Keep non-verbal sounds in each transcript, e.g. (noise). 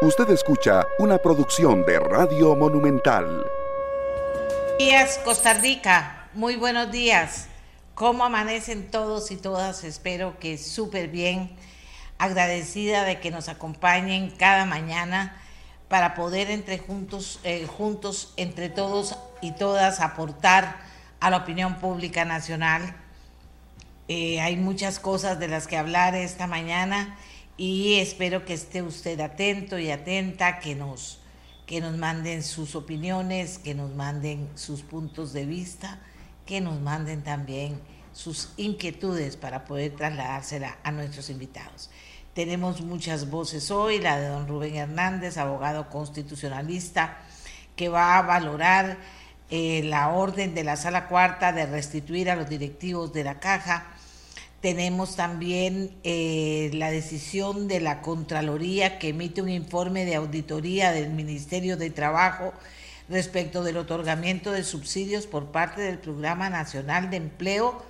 Usted escucha una producción de Radio Monumental. Buenos días, Costa Rica. Muy buenos días. ¿Cómo amanecen todos y todas? Espero que súper bien. Agradecida de que nos acompañen cada mañana para poder entre juntos, eh, juntos, entre todos y todas, aportar a la opinión pública nacional. Eh, hay muchas cosas de las que hablar esta mañana y espero que esté usted atento y atenta, que nos, que nos manden sus opiniones, que nos manden sus puntos de vista, que nos manden también sus inquietudes para poder trasladársela a nuestros invitados. Tenemos muchas voces hoy, la de don Rubén Hernández, abogado constitucionalista, que va a valorar eh, la orden de la sala cuarta de restituir a los directivos de la caja tenemos también eh, la decisión de la Contraloría que emite un informe de auditoría del Ministerio de Trabajo respecto del otorgamiento de subsidios por parte del Programa Nacional de Empleo,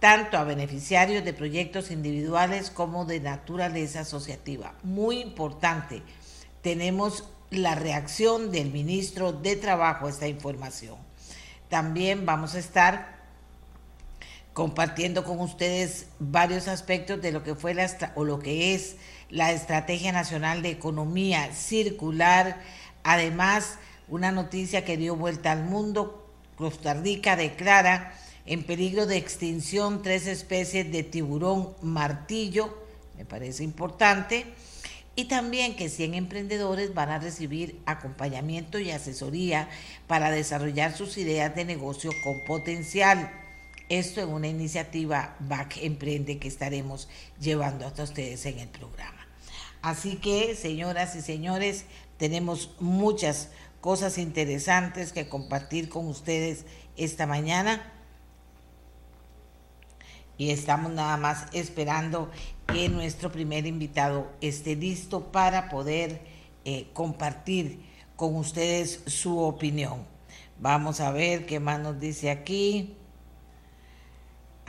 tanto a beneficiarios de proyectos individuales como de naturaleza asociativa. Muy importante, tenemos la reacción del ministro de Trabajo a esta información. También vamos a estar compartiendo con ustedes varios aspectos de lo que fue la o lo que es la Estrategia Nacional de Economía Circular. Además, una noticia que dio vuelta al mundo, Costa Rica declara en peligro de extinción tres especies de tiburón martillo, me parece importante, y también que 100 emprendedores van a recibir acompañamiento y asesoría para desarrollar sus ideas de negocio con potencial. Esto en una iniciativa BAC Emprende que estaremos llevando hasta ustedes en el programa. Así que, señoras y señores, tenemos muchas cosas interesantes que compartir con ustedes esta mañana. Y estamos nada más esperando que nuestro primer invitado esté listo para poder eh, compartir con ustedes su opinión. Vamos a ver qué más nos dice aquí.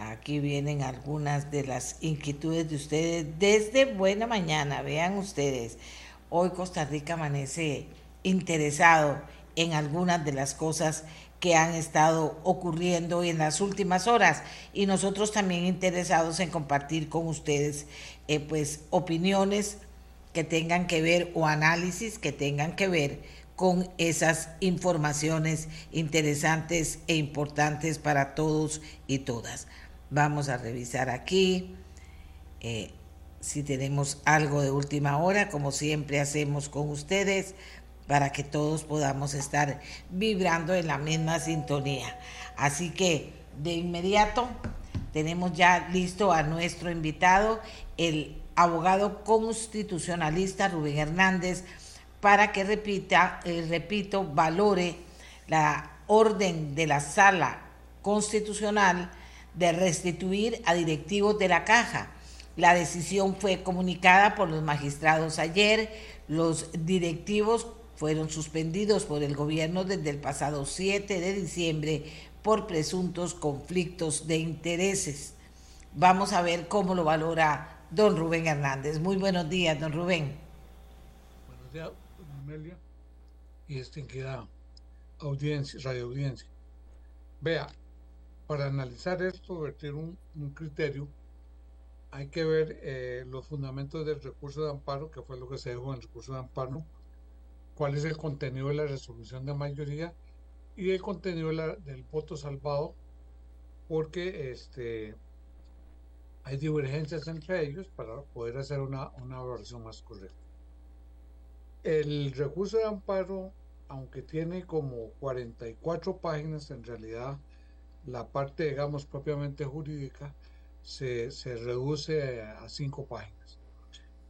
Aquí vienen algunas de las inquietudes de ustedes desde buena mañana. Vean ustedes, hoy Costa Rica amanece interesado en algunas de las cosas que han estado ocurriendo en las últimas horas y nosotros también interesados en compartir con ustedes eh, pues opiniones que tengan que ver o análisis que tengan que ver con esas informaciones interesantes e importantes para todos y todas. Vamos a revisar aquí eh, si tenemos algo de última hora, como siempre hacemos con ustedes, para que todos podamos estar vibrando en la misma sintonía. Así que de inmediato tenemos ya listo a nuestro invitado, el abogado constitucionalista Rubén Hernández, para que repita, eh, repito, valore la orden de la sala constitucional de restituir a directivos de la caja. La decisión fue comunicada por los magistrados ayer. Los directivos fueron suspendidos por el gobierno desde el pasado 7 de diciembre por presuntos conflictos de intereses. Vamos a ver cómo lo valora don Rubén Hernández. Muy buenos días, don Rubén. Buenos días, Amelia y distinguida audiencia, radio audiencia. Vea, para analizar esto, vertir un, criterio, hay que ver eh, los fundamentos del recurso de amparo, que fue lo que se dejó en el recurso de amparo, cuál es el contenido de la resolución de mayoría y el contenido del voto salvado, porque este, hay divergencias entre ellos para poder hacer una, una valoración más correcta. El recurso de amparo, aunque tiene como 44 páginas, en realidad la parte, digamos, propiamente jurídica se, reduce a, cinco páginas.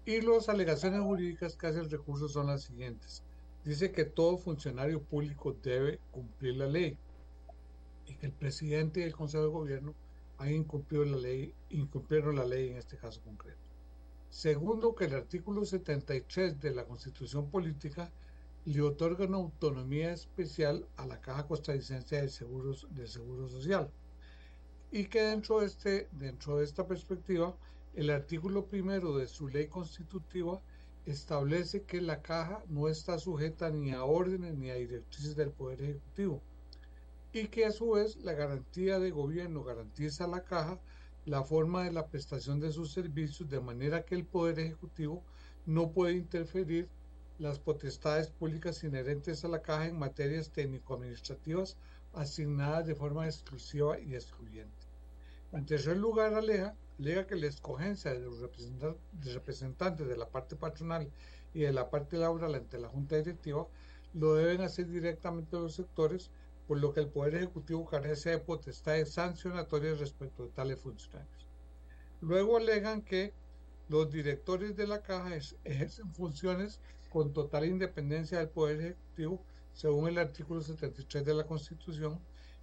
Y las alegaciones jurídicas que hace el recurso son las siguientes. Dice que todo funcionario público debe cumplir la ley y que el presidente y el Consejo de Gobierno han incumplido la ley, incumplieron la ley en este caso concreto. Segundo, que el artículo 73 de la Constitución Política le otorga una autonomía especial a la Caja Costarricense de Seguros del Seguro Social. Y que dentro de, este, dentro de esta perspectiva el artículo primero de su ley constitutiva establece que la caja no está sujeta ni a órdenes ni a directrices del Poder Ejecutivo y que a su vez la garantía de gobierno garantiza a la caja la forma de la prestación de sus servicios de manera que el Poder Ejecutivo no puede interferir las potestades públicas inherentes a la caja en materias técnico-administrativas asignadas de forma exclusiva y excluyente. En tercer lugar, alega, alega que la escogencia de los representantes de la parte patronal y de la parte laboral ante la Junta Directiva lo deben hacer directamente los sectores, por lo que el Poder Ejecutivo carece de potestades sancionatorias respecto de tales funcionarios. Luego alegan que los directores de la caja ejercen funciones con total independencia del Poder Ejecutivo, según el artículo 73 de la Constitución,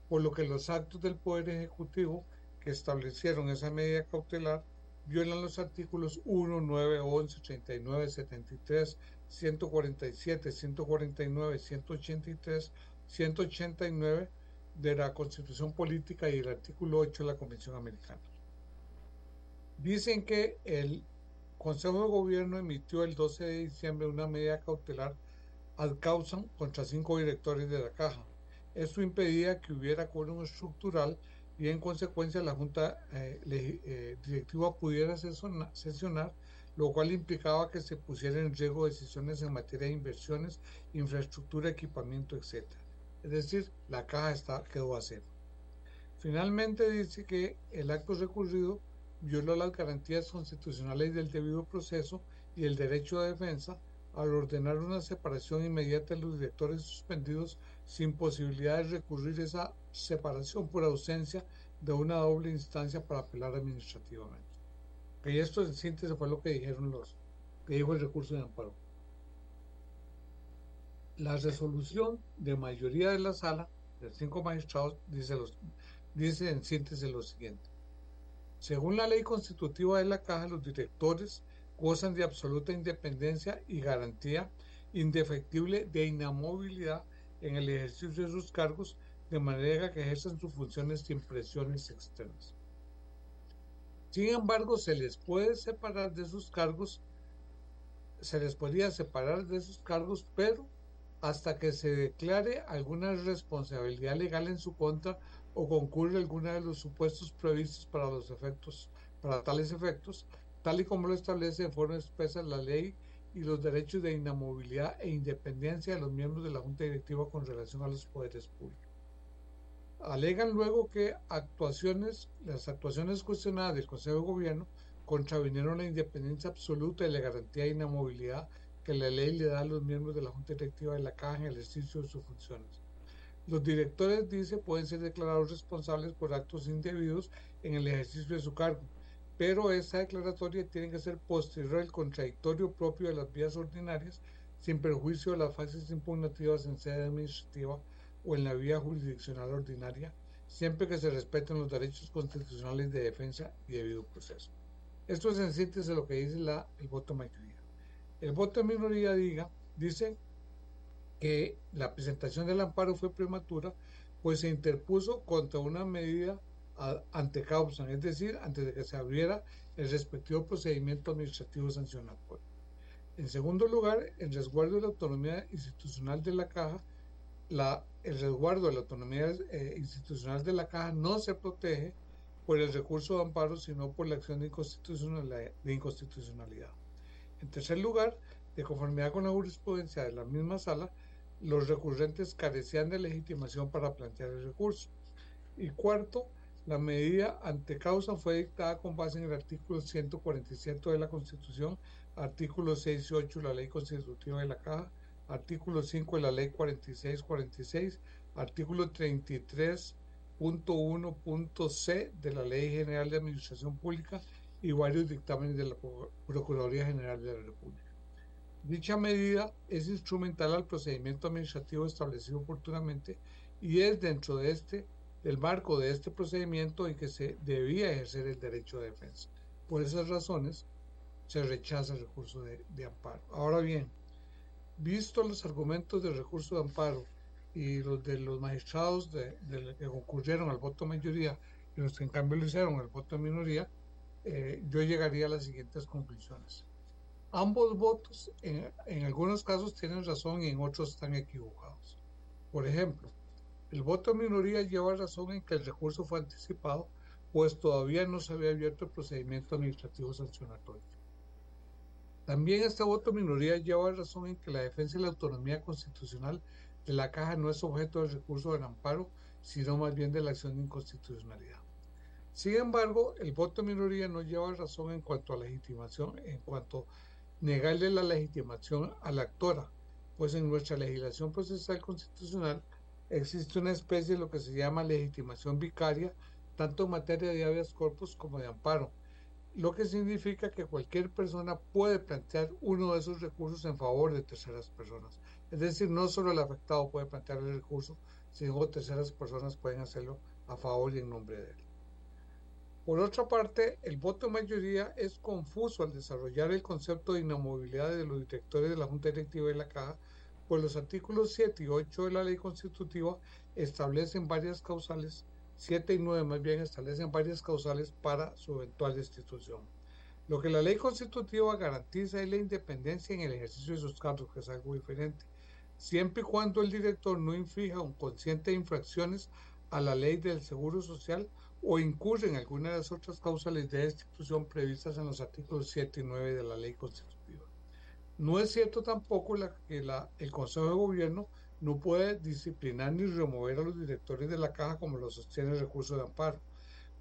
por lo que los actos del Poder Ejecutivo que establecieron esa medida cautelar violan los artículos 1, 9, 11, 39, 73, 147, 149, 183, 189 de la Constitución Política y el artículo 8 de la Convención Americana. Dicen que el Consejo de Gobierno emitió el 12 de diciembre una medida cautelar al causa contra cinco directores de la caja. Esto impedía que hubiera quórum estructural y en consecuencia la Junta eh, eh, Directiva pudiera sesionar, lo cual implicaba que se pusiera en riesgo decisiones en materia de inversiones, infraestructura, equipamiento, etc. Es decir, la caja está, quedó a cero. Finalmente dice que el acto recurrido violó las garantías constitucionales del debido proceso y el derecho de defensa al ordenar una separación inmediata de los directores suspendidos sin posibilidad de recurrir esa separación por ausencia de una doble instancia para apelar administrativamente. Y esto en síntesis fue lo que dijeron los, que dijo el recurso de amparo. La resolución de mayoría de la sala, de cinco magistrados, dice, los, dice en síntesis lo siguiente. Según la ley constitutiva de la Caja, los directores gozan de absoluta independencia y garantía indefectible de inamovilidad en el ejercicio de sus cargos, de manera que ejerzan sus funciones sin presiones externas. Sin embargo, se les puede separar de sus cargos, se les podría separar de sus cargos, pero hasta que se declare alguna responsabilidad legal en su contra o concurre alguna de los supuestos previstos para los efectos, para tales efectos, tal y como lo establece de forma expresa la ley y los derechos de inamovilidad e independencia de los miembros de la Junta Directiva con relación a los poderes públicos. Alegan luego que actuaciones, las actuaciones cuestionadas del Consejo de Gobierno contravinieron la independencia absoluta y la garantía de inamovilidad que la ley le da a los miembros de la Junta Directiva de la Caja en el ejercicio de sus funciones. Los directores, dice, pueden ser declarados responsables por actos indebidos en el ejercicio de su cargo, pero esa declaratoria tiene que ser posterior al contradictorio propio de las vías ordinarias, sin perjuicio de las fases impugnativas en sede administrativa o en la vía jurisdiccional ordinaria, siempre que se respeten los derechos constitucionales de defensa y debido proceso. Esto es en síntesis lo que dice la, el voto mayoría. El voto minoría diga, dice que la presentación del amparo fue prematura, pues se interpuso contra una medida ante causa, es decir, antes de que se abriera el respectivo procedimiento administrativo sancionatorio. En segundo lugar, el resguardo de la autonomía institucional de la caja, la, el resguardo de la autonomía eh, institucional de la caja no se protege por el recurso de amparo, sino por la acción de inconstitucionalidad. De inconstitucionalidad. En tercer lugar, de conformidad con la jurisprudencia de la misma sala, los recurrentes carecían de legitimación para plantear el recurso. Y cuarto, la medida ante causa fue dictada con base en el artículo 147 de la Constitución, artículo 6 y 8 de la Ley Constitutiva de la Caja, artículo 5 de la Ley 4646, artículo 33.1.c de la Ley General de Administración Pública y varios dictámenes de la Procuraduría General de la República. Dicha medida es instrumental al procedimiento administrativo establecido oportunamente y es dentro de este, del marco de este procedimiento en que se debía ejercer el derecho de defensa. Por esas razones se rechaza el recurso de, amparo. Ahora bien, visto los argumentos del recurso de amparo y los de los magistrados de, que concurrieron al voto mayoría y los que en cambio lo hicieron al voto minoría, eh, yo llegaría a las siguientes conclusiones. Ambos votos en, algunos casos tienen razón y en otros están equivocados. Por ejemplo, el voto de minoría lleva razón en que el recurso fue anticipado, pues todavía no se había abierto el procedimiento administrativo sancionatorio. También este voto de minoría lleva razón en que la defensa de la autonomía constitucional de la caja no es objeto del recurso del amparo, sino más bien de la acción de inconstitucionalidad. Sin embargo, el voto de minoría no lleva razón en cuanto a legitimación, en cuanto a negarle la legitimación a la actora, pues en nuestra legislación procesal constitucional existe una especie de lo que se llama legitimación vicaria, tanto en materia de habeas corpus como de amparo, lo que significa que cualquier persona puede plantear uno de esos recursos en favor de terceras personas. Es decir, no solo el afectado puede plantear el recurso, sino terceras personas pueden hacerlo a favor y en nombre de él. Por otra parte, el voto mayoría es confuso al desarrollar el concepto de inamovilidad de los directores de la Junta Directiva de la Caja, pues los artículos 7 y 8 de la ley constitutiva establecen varias causales, 7 y 9 más bien establecen varias causales para su eventual destitución. Lo que la ley constitutiva garantiza es la independencia en el ejercicio de sus cargos, que es algo diferente, siempre y cuando el director no inflija un consciente de infracciones a la ley del Seguro Social o incurre en alguna de las otras causales de destitución previstas en los artículos 7 y 9 de la ley constitutiva. No es cierto tampoco que el Consejo de Gobierno no puede disciplinar ni remover a los directores de la caja como lo sostiene el recurso de amparo,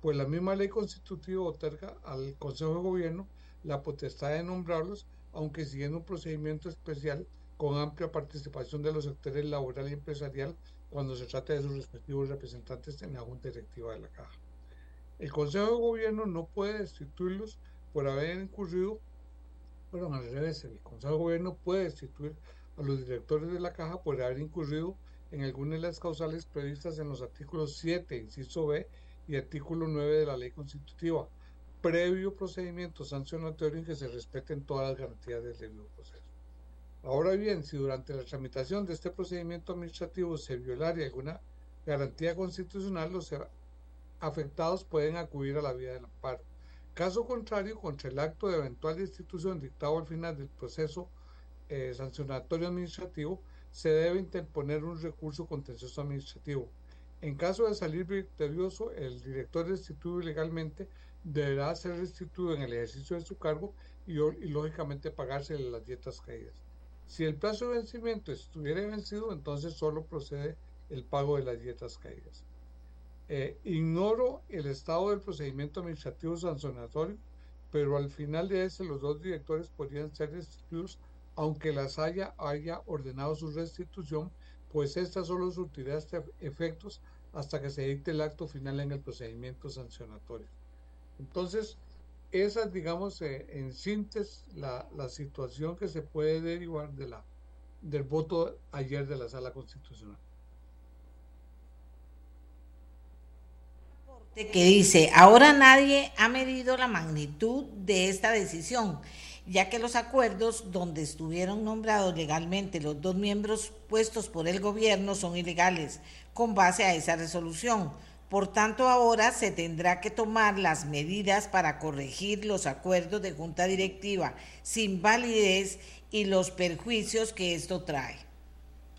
pues la misma ley constitutiva otorga al Consejo de Gobierno la potestad de nombrarlos, aunque siguiendo un procedimiento especial con amplia participación de los sectores laboral y empresarial cuando se trata de sus respectivos representantes en la Junta Directiva de la Caja. El Consejo de Gobierno no puede destituirlos por haber incurrido, perdón, al revés, el Consejo de Gobierno puede destituir a los directores de la Caja por haber incurrido en alguna de las causales previstas en los artículos 7, inciso B y artículo 9 de la Ley Constitutiva, previo procedimiento sancionatorio en que se respeten todas las garantías del debido proceso. Ahora bien, si durante la tramitación de este procedimiento administrativo se violara alguna garantía constitucional, los afectados pueden acudir a la vía del amparo. Caso contrario, contra el acto de eventual destitución dictado al final del proceso eh, sancionatorio administrativo, se debe interponer un recurso contencioso administrativo. En caso de salir victorioso, el director destituido ilegalmente deberá ser restituido en el ejercicio de su cargo y, y lógicamente pagarse las dietas caídas. Si el plazo de vencimiento estuviera vencido, entonces solo procede el pago de las dietas caídas. Eh, ignoro el estado del procedimiento administrativo sancionatorio, pero al final de ese los dos directores podrían ser destituidos aunque las haya, haya ordenado su restitución, pues esta solo surtirá este efectos hasta que se dicte el acto final en el procedimiento sancionatorio. Entonces, esa es, digamos, eh, en síntesis, la, la, situación que se puede derivar de la, del voto ayer de la Sala Constitucional. Que dice, ahora nadie ha medido la magnitud de esta decisión, ya que los acuerdos donde estuvieron nombrados legalmente los dos miembros puestos por el gobierno son ilegales, con base a esa resolución por tanto, ahora se tendrá que tomar las medidas para corregir los acuerdos de junta directiva sin validez y los perjuicios que esto trae.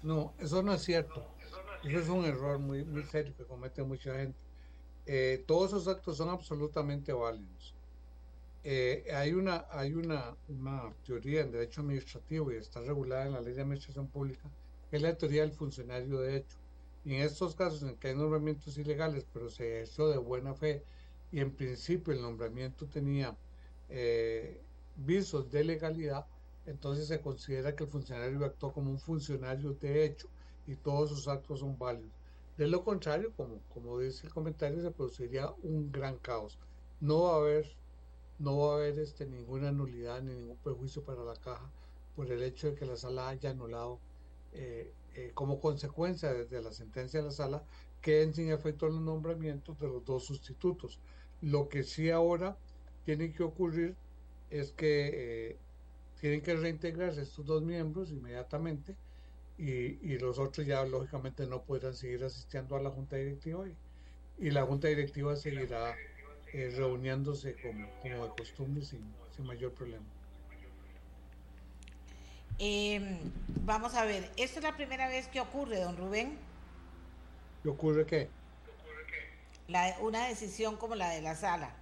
No, eso no es cierto. Eso es un error muy, muy serio que comete mucha gente. Eh, todos esos actos son absolutamente válidos. Eh, hay una, hay una, una teoría en derecho administrativo y está regulada en la ley de administración pública, que es la teoría del funcionario de hecho y en estos casos en que hay nombramientos ilegales, pero se hizo de buena fe y en principio el nombramiento tenía eh, visos de legalidad, entonces se considera que el funcionario actuó como un funcionario de hecho y todos sus actos son válidos. De lo contrario, como, como dice el comentario, se produciría un gran caos. No va a haber, no va a haber este, ninguna nulidad ni ningún perjuicio para la caja por el hecho de que la sala haya anulado eh, eh, como consecuencia de la sentencia de la sala, queden sin efecto los nombramientos de los dos sustitutos. Lo que sí ahora tiene que ocurrir es que eh, tienen que reintegrarse estos dos miembros inmediatamente y, los otros ya lógicamente no podrán seguir asistiendo a la junta directiva y, la junta directiva seguirá eh, reuniéndose como, como de costumbre sin, sin mayor problema. Em, vamos a ver, ¿esto es la primera vez que ocurre, don Rubén? ¿Qué ocurre qué? La, una decisión como la de la sala.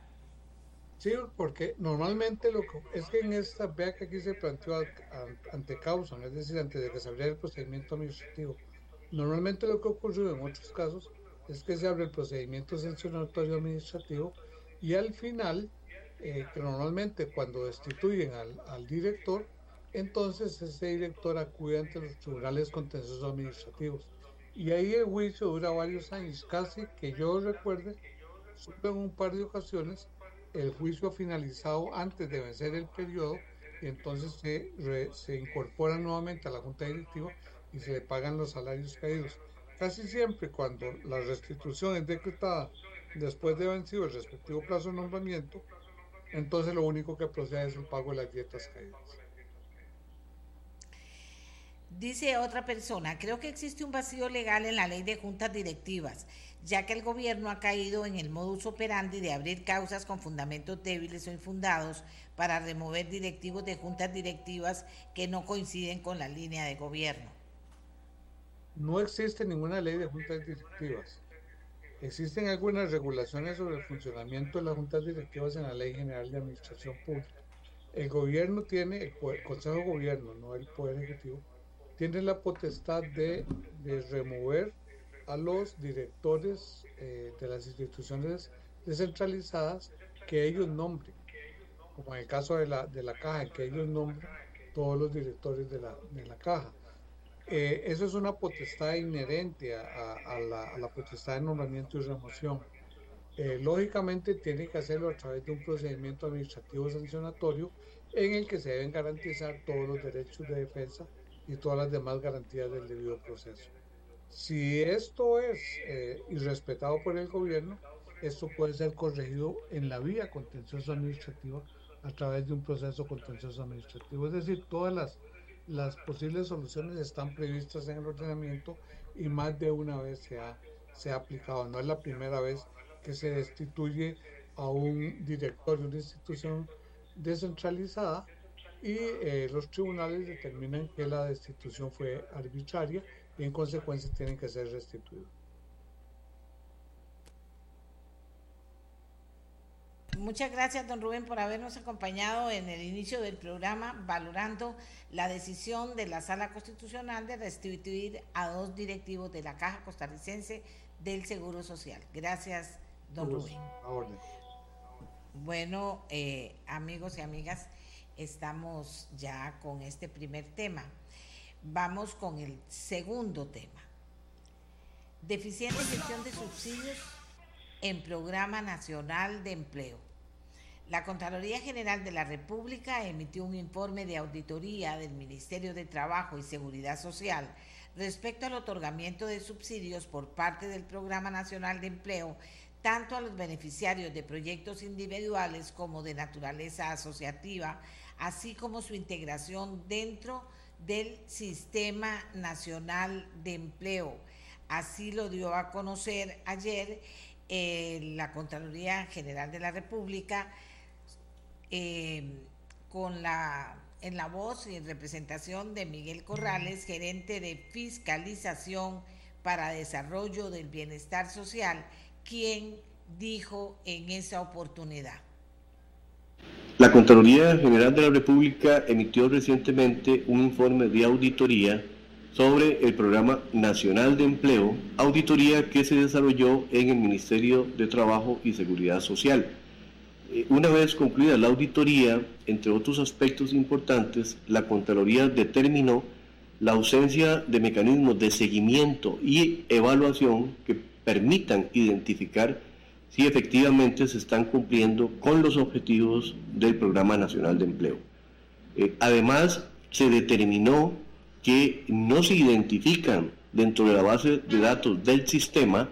Sí, porque normalmente lo que es que en esta, vea que aquí se planteó ante causa, es decir, antes de que se abriera el procedimiento administrativo. Normalmente lo que ocurrió en otros casos es que se abre el procedimiento sancionatorio administrativo y al final, eh, que normalmente cuando destituyen al, director, entonces ese director acude ante los tribunales contenciosos administrativos. Y ahí el juicio dura varios años, casi que yo recuerde, solo en un par de ocasiones, el juicio finalizado antes de vencer el periodo y entonces se, se incorpora nuevamente a la Junta Directiva y se le pagan los salarios caídos. Casi siempre cuando la restitución es decretada después de vencido el respectivo plazo de nombramiento, entonces lo único que procede es el pago de las dietas caídas. Dice otra persona, creo que existe un vacío legal en la ley de juntas directivas, ya que el gobierno ha caído en el modus operandi de abrir causas con fundamentos débiles o infundados para remover directivos de juntas directivas que no coinciden con la línea de gobierno. No existe ninguna ley de juntas directivas. Existen algunas regulaciones sobre el funcionamiento de las juntas directivas en la Ley General de Administración Pública. El gobierno tiene, el, Consejo de Gobierno, no el Poder Ejecutivo, tiene la potestad de, remover a los directores eh, de las instituciones descentralizadas que ellos nombren, como en el caso de la, de la caja, que ellos nombren todos los directores de la, de la caja. Eh, eso es una potestad inherente a, la, potestad de nombramiento y remoción. Eh, lógicamente tiene que hacerlo a través de un procedimiento administrativo sancionatorio en el que se deben garantizar todos los derechos de defensa y todas las demás garantías del debido proceso. Si esto es eh, irrespetado por el gobierno, esto puede ser corregido en la vía contencioso administrativa a través de un proceso contencioso administrativo. Es decir, todas las, las posibles soluciones están previstas en el ordenamiento y más de una vez se ha, se ha aplicado. No es la primera vez que se destituye a un director de una institución descentralizada y eh, los tribunales determinan que la destitución fue arbitraria y en consecuencia tienen que ser restituidos. Muchas gracias, don Rubén, por habernos acompañado en el inicio del programa, valorando la decisión de la Sala Constitucional de restituir a dos directivos de la Caja Costarricense del Seguro Social. Gracias, don Rubén. Bueno, eh, amigos y amigas, estamos ya con este primer tema. Vamos con el segundo tema. Deficiente gestión de subsidios en Programa Nacional de Empleo. La Contraloría General de la República emitió un informe de auditoría del Ministerio de Trabajo y Seguridad Social respecto al otorgamiento de subsidios por parte del Programa Nacional de Empleo tanto a los beneficiarios de proyectos individuales como de naturaleza asociativa así como su integración dentro del Sistema Nacional de Empleo. Así lo dio a conocer ayer eh, la Contraloría General de la República eh, con la en la voz y en representación de Miguel Corrales, gerente de fiscalización para desarrollo del bienestar social, quien dijo en esa oportunidad. La Contraloría General de la República emitió recientemente un informe de auditoría sobre el Programa Nacional de Empleo, auditoría que se desarrolló en el Ministerio de Trabajo y Seguridad Social. Eh, una vez concluida la auditoría, entre otros aspectos importantes, la Contraloría determinó la ausencia de mecanismos de seguimiento y evaluación que permitan identificar si efectivamente se están cumpliendo con los objetivos del Programa Nacional de Empleo. Eh, además, se determinó que no se identifican dentro de la base de datos del sistema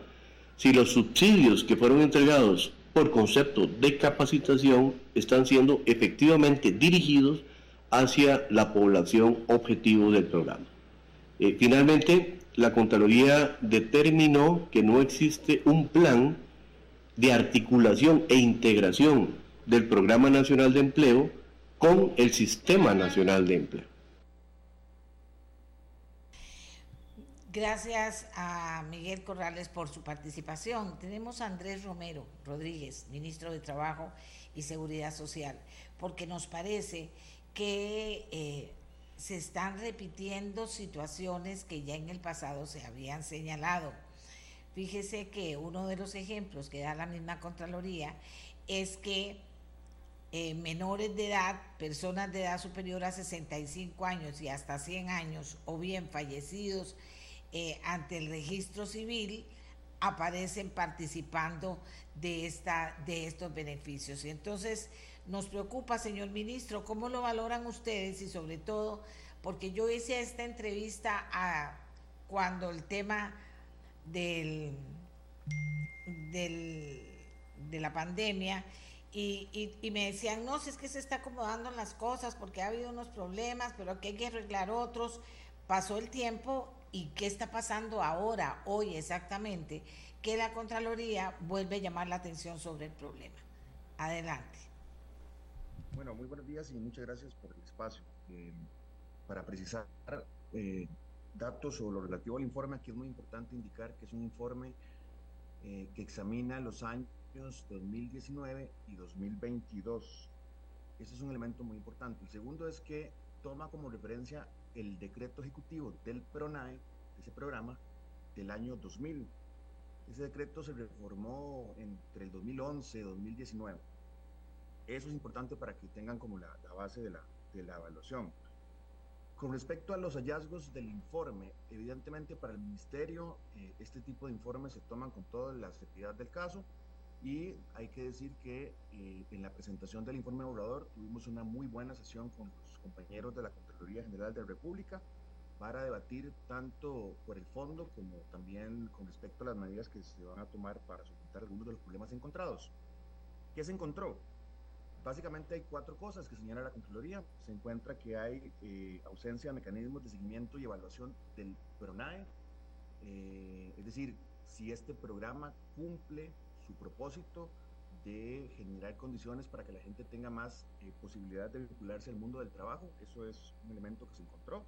si los subsidios que fueron entregados por concepto de capacitación están siendo efectivamente dirigidos hacia la población objetivo del programa. Eh, finalmente, la Contraloría determinó que no existe un plan de articulación e integración del Programa Nacional de Empleo con el Sistema Nacional de Empleo. Gracias a Miguel Corrales por su participación. Tenemos a Andrés Romero Rodríguez, ministro de Trabajo y Seguridad Social, porque nos parece que eh, se están repitiendo situaciones que ya en el pasado se habían señalado. Fíjese que uno de los ejemplos que da la misma Contraloría es que eh, menores de edad, personas de edad superior a 65 años y hasta 100 años, o bien fallecidos eh, ante el registro civil, aparecen participando de, esta, de estos beneficios. Y entonces nos preocupa, señor ministro, cómo lo valoran ustedes y sobre todo porque yo hice esta entrevista a, cuando el tema del, del, de la pandemia y, y, me decían, no, si es que se está acomodando las cosas porque ha habido unos problemas, pero que hay que arreglar otros. Pasó el tiempo y qué está pasando ahora, hoy exactamente, que la Contraloría vuelve a llamar la atención sobre el problema. Adelante. Bueno, muy buenos días y muchas gracias por el espacio. Eh, para precisar eh, datos sobre lo relativo al informe, aquí es muy importante indicar que es un informe eh, que examina los años 2019 y 2022. Ese es un elemento muy importante. El segundo es que toma como referencia el decreto ejecutivo del PRONAE, ese programa, del año 2000. Ese decreto se reformó entre el 2011 y 2019. Eso es importante para que tengan como la, base de la, de la evaluación. Con respecto a los hallazgos del informe, evidentemente para el Ministerio eh, este tipo de informes se toman con toda la seriedad del caso y hay que decir que eh, en la presentación del informe obrador tuvimos una muy buena sesión con los compañeros de la Contraloría General de la República para debatir tanto por el fondo como también con respecto a las medidas que se van a tomar para solventar algunos de los problemas encontrados. ¿Qué se encontró? Básicamente hay cuatro cosas que señala la Contraloría. Se encuentra que hay eh, ausencia de mecanismos de seguimiento y evaluación del PRONAE, eh, es decir, si este programa cumple su propósito de generar condiciones para que la gente tenga más eh, posibilidad de vincularse al mundo del trabajo. Eso es un elemento que se encontró.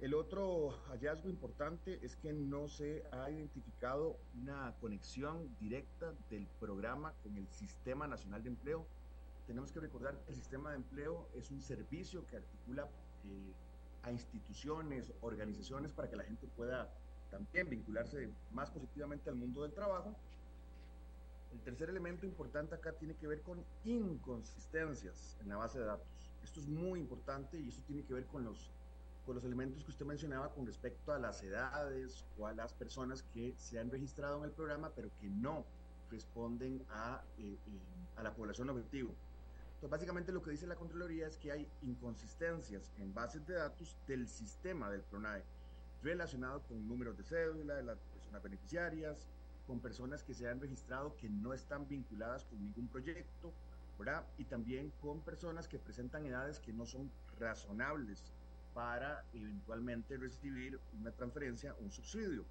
El otro hallazgo importante es que no se ha identificado una conexión directa del programa con el Sistema Nacional de Empleo. Tenemos que recordar que el Sistema de Empleo es un servicio que articula eh, a instituciones, organizaciones para que la gente pueda también vincularse más positivamente al mundo del trabajo el tercer elemento importante acá tiene que ver con inconsistencias en la base de datos. Esto es muy importante y esto tiene que ver con los, con los elementos que usted mencionaba con respecto a las edades o a las personas que se han registrado en el programa pero que no responden a, eh, eh, a la población objetivo. Entonces, básicamente lo que dice la Contraloría es que hay inconsistencias en bases de datos del sistema del PRONAE relacionado con números de cédula de las personas beneficiarias, con personas que se han registrado que no están vinculadas con ningún proyecto, ¿verdad? Y también con personas que presentan edades que no son razonables para eventualmente recibir una transferencia un subsidio.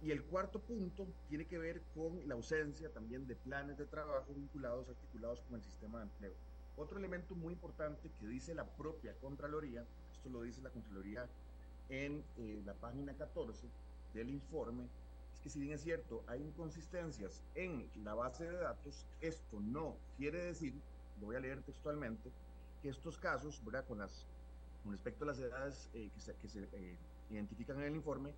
Y el cuarto punto tiene que ver con la ausencia también de planes de trabajo vinculados, articulados con el sistema de empleo. Otro elemento muy importante que dice la propia Contraloría, esto lo dice la Contraloría en eh, la página 14 del informe, es que si bien es cierto, hay inconsistencias en la base de datos, esto no quiere decir, lo voy a leer textualmente, que estos casos, ¿verdad? Con, las, con respecto a las edades eh, que se, que se eh, identifican en el informe,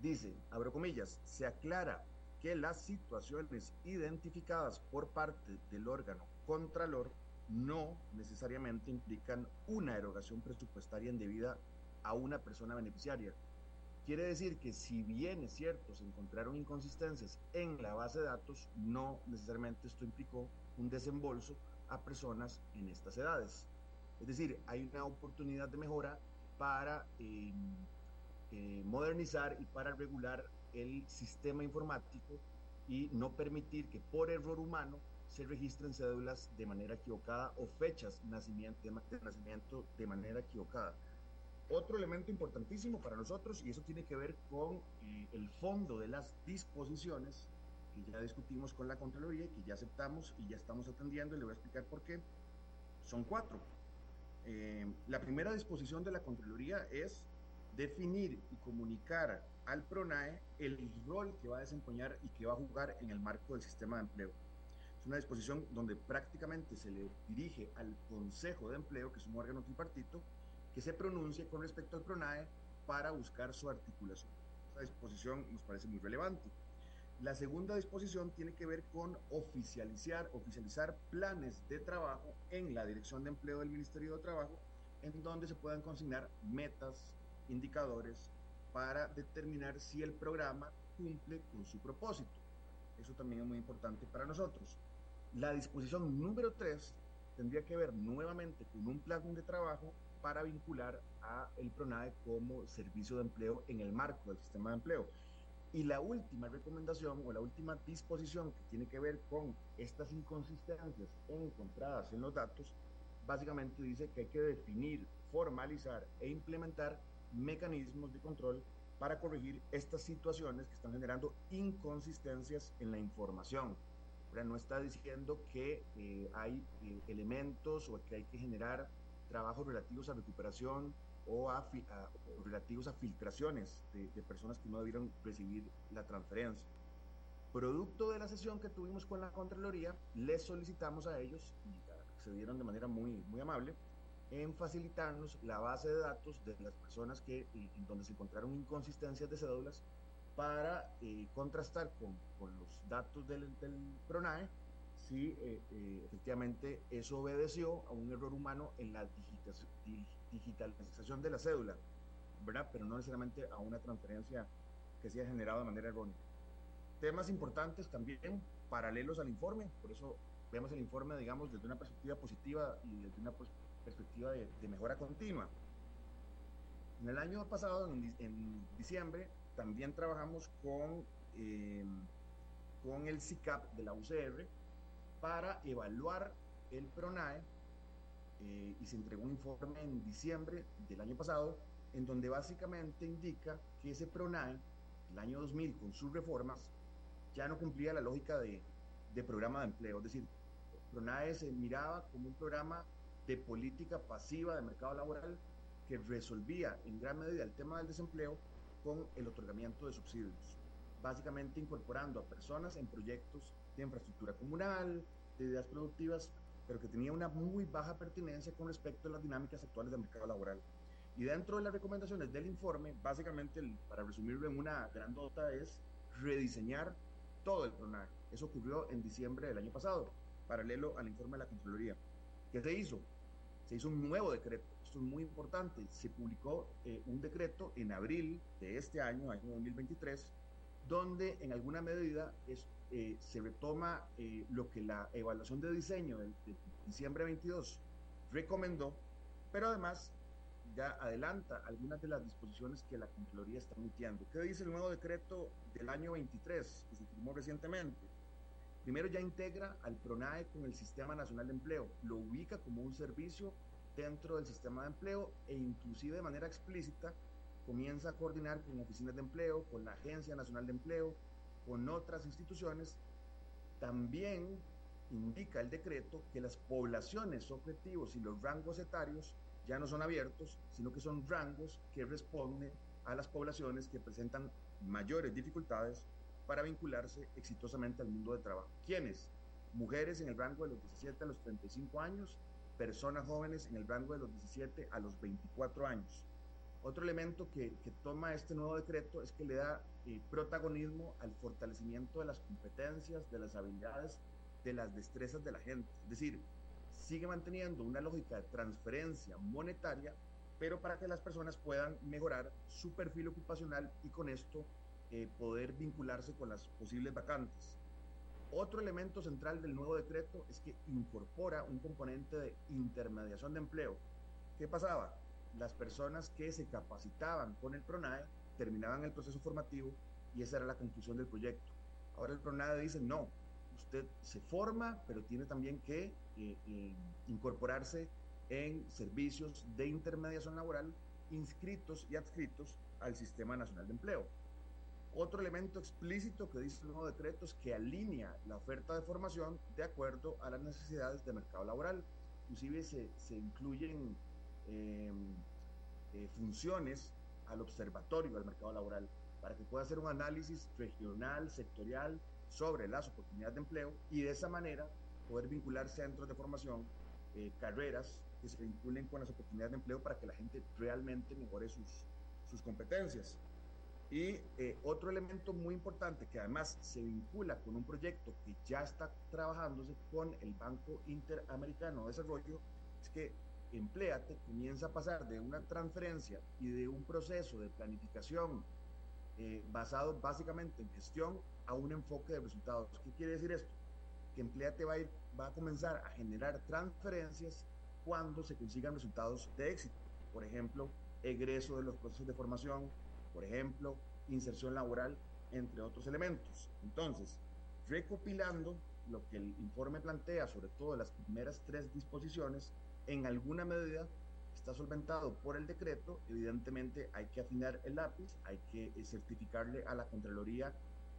dice, abro comillas, se aclara que las situaciones identificadas por parte del órgano contralor no necesariamente implican una erogación presupuestaria indebida a una persona beneficiaria, Quiere decir que si bien es cierto, se encontraron inconsistencias en la base de datos, no necesariamente esto implicó un desembolso a personas en estas edades. Es decir, hay una oportunidad de mejora para eh, eh, modernizar y para regular el sistema informático y no permitir que por error humano se registren cédulas de manera equivocada o fechas de nacimiento de manera equivocada. Otro elemento importantísimo para nosotros, y eso tiene que ver con eh, el fondo de las disposiciones, que ya discutimos con la Contraloría, que ya aceptamos y ya estamos atendiendo, y le voy a explicar por qué. Son cuatro. Eh, la primera disposición de la Contraloría es definir y comunicar al PRONAE el rol que va a desempeñar y que va a jugar en el marco del sistema de empleo. Es una disposición donde prácticamente se le dirige al Consejo de Empleo, que es un órgano tripartito, que se pronuncie con respecto al PRONAE para buscar su articulación. Esta disposición nos parece muy relevante. La segunda disposición tiene que ver con oficializar, oficializar planes de trabajo en la Dirección de Empleo del Ministerio de Trabajo, en donde se puedan consignar metas, indicadores, para determinar si el programa cumple con su propósito. Eso también es muy importante para nosotros. La disposición número 3 tendría que ver nuevamente con un plan de trabajo para vincular a el PRONAE como servicio de empleo en el marco del sistema de empleo. Y la última recomendación o la última disposición que tiene que ver con estas inconsistencias encontradas en los datos, básicamente dice que hay que definir, formalizar e implementar mecanismos de control para corregir estas situaciones que están generando inconsistencias en la información. Ahora, no está diciendo que eh, hay eh, elementos o que hay que generar trabajos relativos a recuperación o, a, relativos a filtraciones de, personas que no debieron recibir la transferencia. Producto de la sesión que tuvimos con la Contraloría, les solicitamos a ellos, y se dieron de manera muy, muy amable, en facilitarnos la base de datos de las personas que, eh, en donde se encontraron inconsistencias de cédulas para eh, contrastar con, con, los datos del, del PRONAE si eh, efectivamente eso obedeció a un error humano en la digitalización de la cédula, ¿verdad? Pero no necesariamente a una transferencia que se haya generado de manera errónea. Temas importantes también paralelos al informe, por eso vemos el informe, digamos, desde una perspectiva positiva y desde una perspectiva de, mejora continua. En el año pasado, en, diciembre, también trabajamos con, eh, con el CICAP de la UCR para evaluar el PRONAE eh, y se entregó un informe en diciembre del año pasado en donde básicamente indica que ese PRONAE, el año 2000, con sus reformas, ya no cumplía la lógica de, de programa de empleo. Es decir, PRONAE se miraba como un programa de política pasiva de mercado laboral que resolvía en gran medida el tema del desempleo con el otorgamiento de subsidios, básicamente incorporando a personas en proyectos de infraestructura comunal, de ideas productivas, pero que tenía una muy baja pertinencia con respecto a las dinámicas actuales del mercado laboral. Y dentro de las recomendaciones del informe, básicamente, para resumirlo en una gran nota, es rediseñar todo el PRONAC. Eso ocurrió en diciembre del año pasado, paralelo al informe de la Contraloría. ¿Qué se hizo? Se hizo un nuevo decreto. Esto es muy importante. Se publicó eh, un decreto en abril de este año, año 2023, donde en alguna medida eh, se retoma eh, lo que la evaluación de diseño de, de diciembre 22 recomendó, pero además ya adelanta algunas de las disposiciones que la Contraloría está emitiendo. ¿Qué dice el nuevo decreto del año 23 que se firmó recientemente? Primero ya integra al PRONAE con el Sistema Nacional de Empleo, lo ubica como un servicio dentro del sistema de empleo e inclusive de manera explícita comienza a coordinar con oficinas de empleo, con la Agencia Nacional de Empleo, con otras instituciones. También indica el decreto que las poblaciones objetivos y los rangos etarios ya no son abiertos, sino que son rangos que responden a las poblaciones que presentan mayores dificultades para vincularse exitosamente al mundo de trabajo. ¿Quiénes? Mujeres en el rango de los 17 a los 35 años, personas jóvenes en el rango de los 17 a los 24 años. Otro elemento que, toma este nuevo decreto es que le da eh, protagonismo al fortalecimiento de las competencias, de las habilidades, de las destrezas de la gente. Es decir, sigue manteniendo una lógica de transferencia monetaria, pero para que las personas puedan mejorar su perfil ocupacional y con esto eh, poder vincularse con las posibles vacantes. Otro elemento central del nuevo decreto es que incorpora un componente de intermediación de empleo. ¿Qué pasaba? Las personas que se capacitaban con el PRONAE terminaban el proceso formativo y esa era la conclusión del proyecto. Ahora el PRONAE dice, no, usted se forma, pero tiene también que eh, eh, incorporarse en servicios de intermediación laboral inscritos y adscritos al Sistema Nacional de Empleo. Otro elemento explícito que dice el nuevo decreto es que alinea la oferta de formación de acuerdo a las necesidades del mercado laboral. Inclusive se, incluyen em, eh, funciones al observatorio del mercado laboral para que pueda hacer un análisis regional, sectorial sobre las oportunidades de empleo y de esa manera poder vincular centros de formación, eh, carreras que se vinculen con las oportunidades de empleo para que la gente realmente mejore sus, sus competencias. Y eh, otro elemento muy importante que además se vincula con un proyecto que ya está trabajándose con el Banco Interamericano de Desarrollo es que Empleate comienza a pasar de una transferencia y de un proceso de planificación eh, basado básicamente en gestión a un enfoque de resultados. ¿Qué quiere decir esto? Que Empleate va a, ir, va a comenzar a generar transferencias cuando se consigan resultados de éxito. Por ejemplo, egreso de los procesos de formación, por ejemplo, inserción laboral, entre otros elementos. Entonces, recopilando lo que el informe plantea, sobre todo las primeras tres disposiciones, en alguna medida está solventado por el decreto, evidentemente hay que afinar el lápiz, hay que eh, certificarle a la Contraloría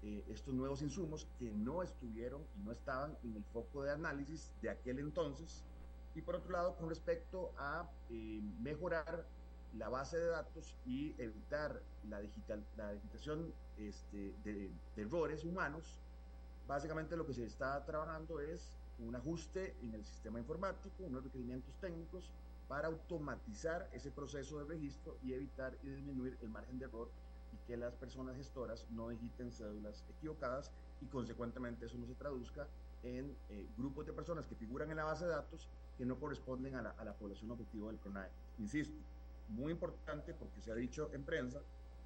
eh, estos nuevos insumos que no estuvieron y no estaban en el foco de análisis de aquel entonces. Y por otro lado, con respecto a eh, mejorar la base de datos y evitar la, digital, la digitación este, de, de errores humanos, básicamente lo que se está trabajando es un ajuste en el sistema informático, unos requerimientos técnicos para automatizar ese proceso de registro y evitar y disminuir el margen de error y que las personas gestoras no digiten cédulas equivocadas y consecuentemente eso no se traduzca en eh, grupos de personas que figuran en la base de datos que no corresponden a la, a la población objetivo del CRONAE. Insisto, muy importante porque se ha dicho en prensa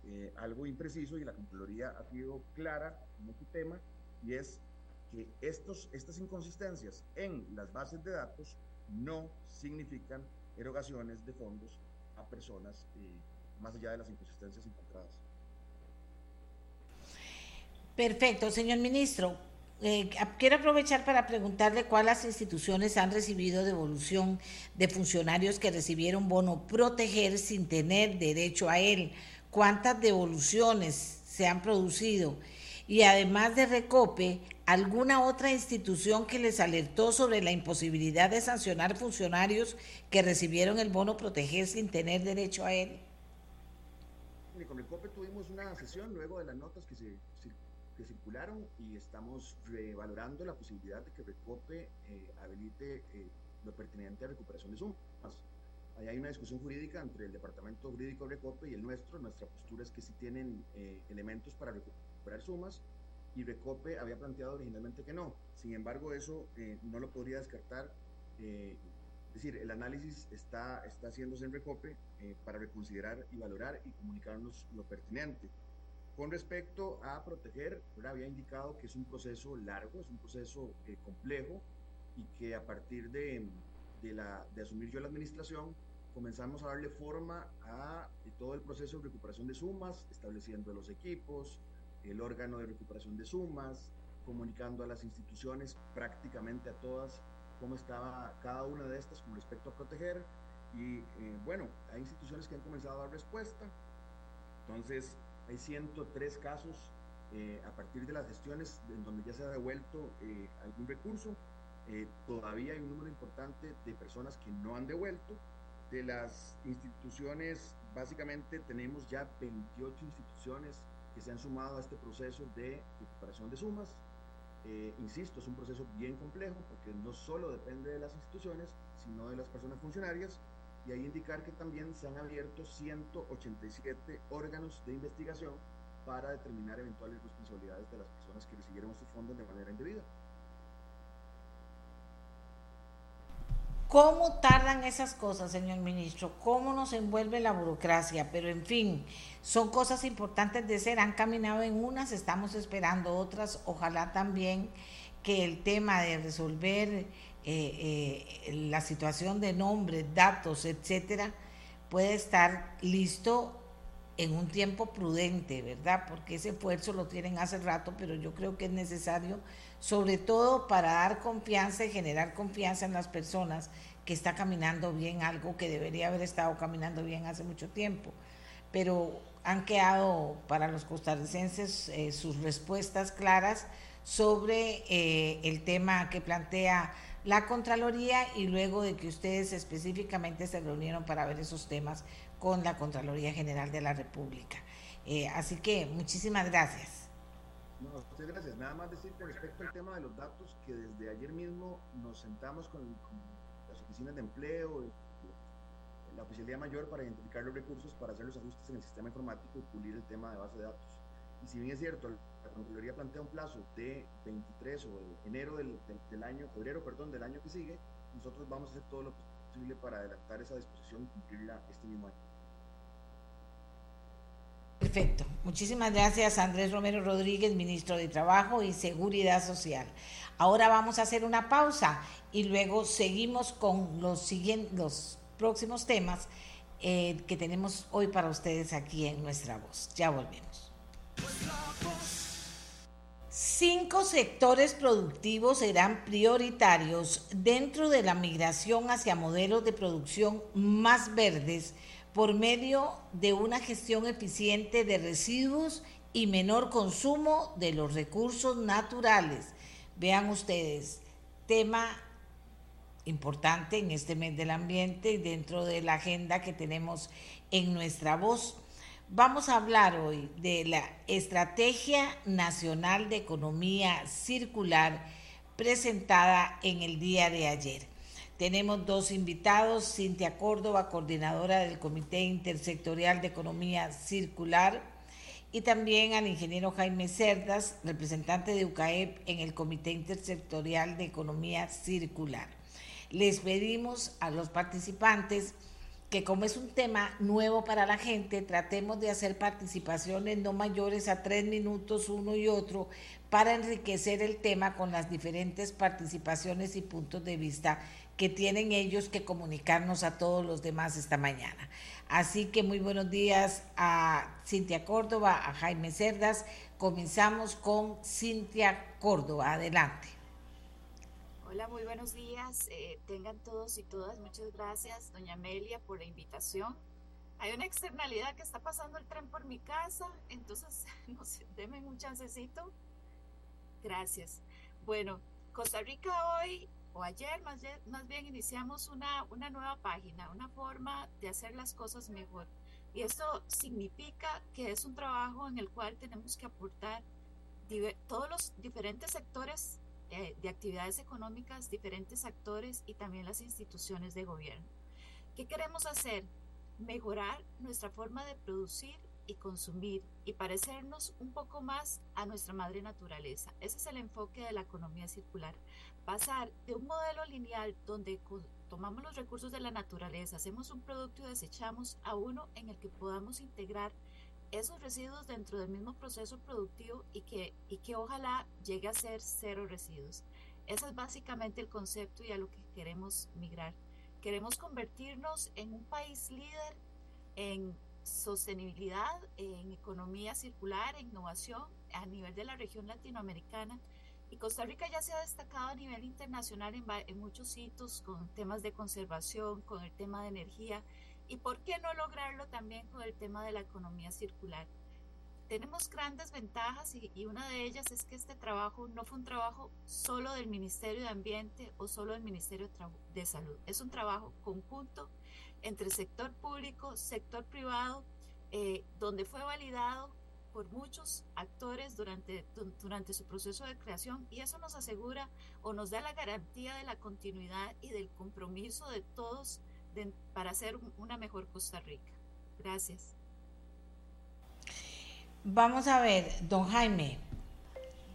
eh, algo impreciso y la Contraloría ha sido clara en este tema y es que estos, estas inconsistencias en las bases de datos no significan erogaciones de fondos a personas eh, más allá de las inconsistencias encontradas. Perfecto, señor ministro. Eh, quiero aprovechar para preguntarle cuáles instituciones han recibido devolución de funcionarios que recibieron bono proteger sin tener derecho a él. ¿Cuántas devoluciones se han producido? Y además de Recope, ¿alguna otra institución que les alertó sobre la imposibilidad de sancionar funcionarios que recibieron el bono proteger sin tener derecho a él? Con Recope tuvimos una sesión luego de las notas que se que circularon y estamos revalorando la posibilidad de que Recope eh, habilite eh, lo pertinente a recuperación de sumas. Ahí hay una discusión jurídica entre el Departamento Jurídico de Recope y el nuestro. Nuestra postura es que sí tienen eh, elementos para recuperar sumas y Recope había planteado originalmente que no. Sin embargo, eso no lo podría descartar. es decir, el análisis está, está haciéndose en Recope para reconsiderar y valorar y comunicarnos lo pertinente. Con respecto a proteger, había indicado que es un proceso largo, es un proceso eh, complejo y que a partir de, de, la, asumir yo la administración, comenzamos a darle forma a eh, todo el proceso de recuperación de sumas, estableciendo los equipos, el órgano de recuperación de sumas, comunicando a las instituciones, prácticamente a todas, cómo estaba cada una de estas con respecto a proteger. Y eh, bueno, hay instituciones que han comenzado a dar respuesta. Entonces, hay 103 casos eh, a partir de las gestiones en donde ya se ha devuelto eh, algún recurso. Eh, todavía hay un número importante de personas que no han devuelto. De las instituciones, básicamente tenemos ya 28 instituciones que se han sumado a este proceso de recuperación de sumas. insisto, es un proceso bien complejo porque no solo depende de las instituciones, sino de las personas funcionarias y ahí indicar que también se han abierto 187 órganos de investigación para determinar eventuales responsabilidades de las personas que recibieron estos fondos de manera indebida. ¿Cómo tardan esas cosas, señor ministro? ¿Cómo nos envuelve la burocracia? Pero en fin, son cosas importantes de ser. Han caminado en unas, estamos esperando otras. Ojalá también que el tema de resolver eh, eh, la situación de nombres, datos, etcétera, puede estar listo en un tiempo prudente, ¿verdad? Porque ese esfuerzo lo tienen hace rato, pero yo creo que es necesario, sobre todo para dar confianza y generar confianza en las personas que está caminando bien algo que debería haber estado caminando bien hace mucho tiempo. Pero han quedado para los costarricenses eh, sus respuestas claras sobre el tema que plantea la Contraloría y luego de que ustedes específicamente se reunieron para ver esos temas con la Contraloría General de la República. Eh, así que muchísimas gracias. No, muchas gracias. Nada más decir con respecto al tema de los datos que desde ayer mismo nos sentamos con, las oficinas de empleo, la oficialidad mayor para identificar los recursos para hacer los ajustes en el sistema informático y pulir el tema de base de datos. Si bien es cierto, la Contraloría plantea un plazo de 23 o enero del, del, año, febrero, perdón, del año que sigue, nosotros vamos a hacer todo lo posible para adelantar esa disposición y cumplirla este mismo año. Perfecto. Muchísimas gracias, Andrés Romero Rodríguez, ministro de Trabajo y Seguridad Social. Ahora vamos a hacer una pausa y luego seguimos con los, siguientes, los próximos temas eh, que tenemos hoy para ustedes aquí en Nuestra Voz. Ya volvemos. Cinco sectores productivos serán prioritarios dentro de la migración hacia modelos de producción más verdes por medio de una gestión eficiente de residuos y menor consumo de los recursos naturales. Vean ustedes, tema importante en este mes del ambiente y dentro de la agenda que tenemos en nuestra voz. Vamos a hablar hoy de la Estrategia Nacional de Economía Circular presentada en el día de ayer. Tenemos dos invitados, Cintia Córdoba, coordinadora del Comité Intersectorial de Economía Circular, y también al ingeniero Jaime Cerdas, representante de UCAEP en el Comité Intersectorial de Economía Circular. Les pedimos a los participantes que como es un tema nuevo para la gente, tratemos de hacer participaciones no mayores a tres minutos uno y otro para enriquecer el tema con las diferentes participaciones y puntos de vista que tienen ellos que comunicarnos a todos los demás esta mañana. Así que muy buenos días a Cintia Córdoba, a Jaime Cerdas. Comenzamos con Cintia Córdoba. Adelante. Hola, muy buenos días. Eh, tengan todos y todas muchas gracias, doña Amelia, por la invitación. Hay una externalidad que está pasando el tren por mi casa, entonces, (laughs) no sé, denme un chancecito. Gracias. Bueno, Costa Rica hoy o ayer más más bien iniciamos una, una nueva página, una forma de hacer las cosas mejor. Y esto significa que es un trabajo en el cual tenemos que aportar todos los diferentes sectores eh, de actividades económicas, diferentes actores y también las instituciones de gobierno. ¿Qué queremos hacer? Mejorar nuestra forma de producir y consumir y parecernos un poco más a nuestra madre naturaleza. Ese es el enfoque de la economía circular. Pasar de un modelo lineal donde tomamos los recursos de la naturaleza, hacemos un producto y desechamos a uno en el que podamos integrar esos residuos dentro del mismo proceso productivo y que, y que ojalá llegue a ser cero residuos. Ese es básicamente el concepto y a lo que queremos migrar. Queremos convertirnos en un país líder en sostenibilidad, en economía circular, en innovación a nivel de la región latinoamericana. Y Costa Rica ya se ha destacado a nivel internacional en, muchos hitos con temas de conservación, con el tema de energía. ¿Y por qué no lograrlo también con el tema de la economía circular? Tenemos grandes ventajas y, una de ellas es que este trabajo no fue un trabajo solo del Ministerio de Ambiente o solo del Ministerio de Salud. Es un trabajo conjunto entre sector público, sector privado, eh, donde fue validado por muchos actores durante, durante su proceso de creación y eso nos asegura o nos da la garantía de la continuidad y del compromiso de todos para hacer una mejor Costa Rica. Gracias. Vamos a ver, don Jaime,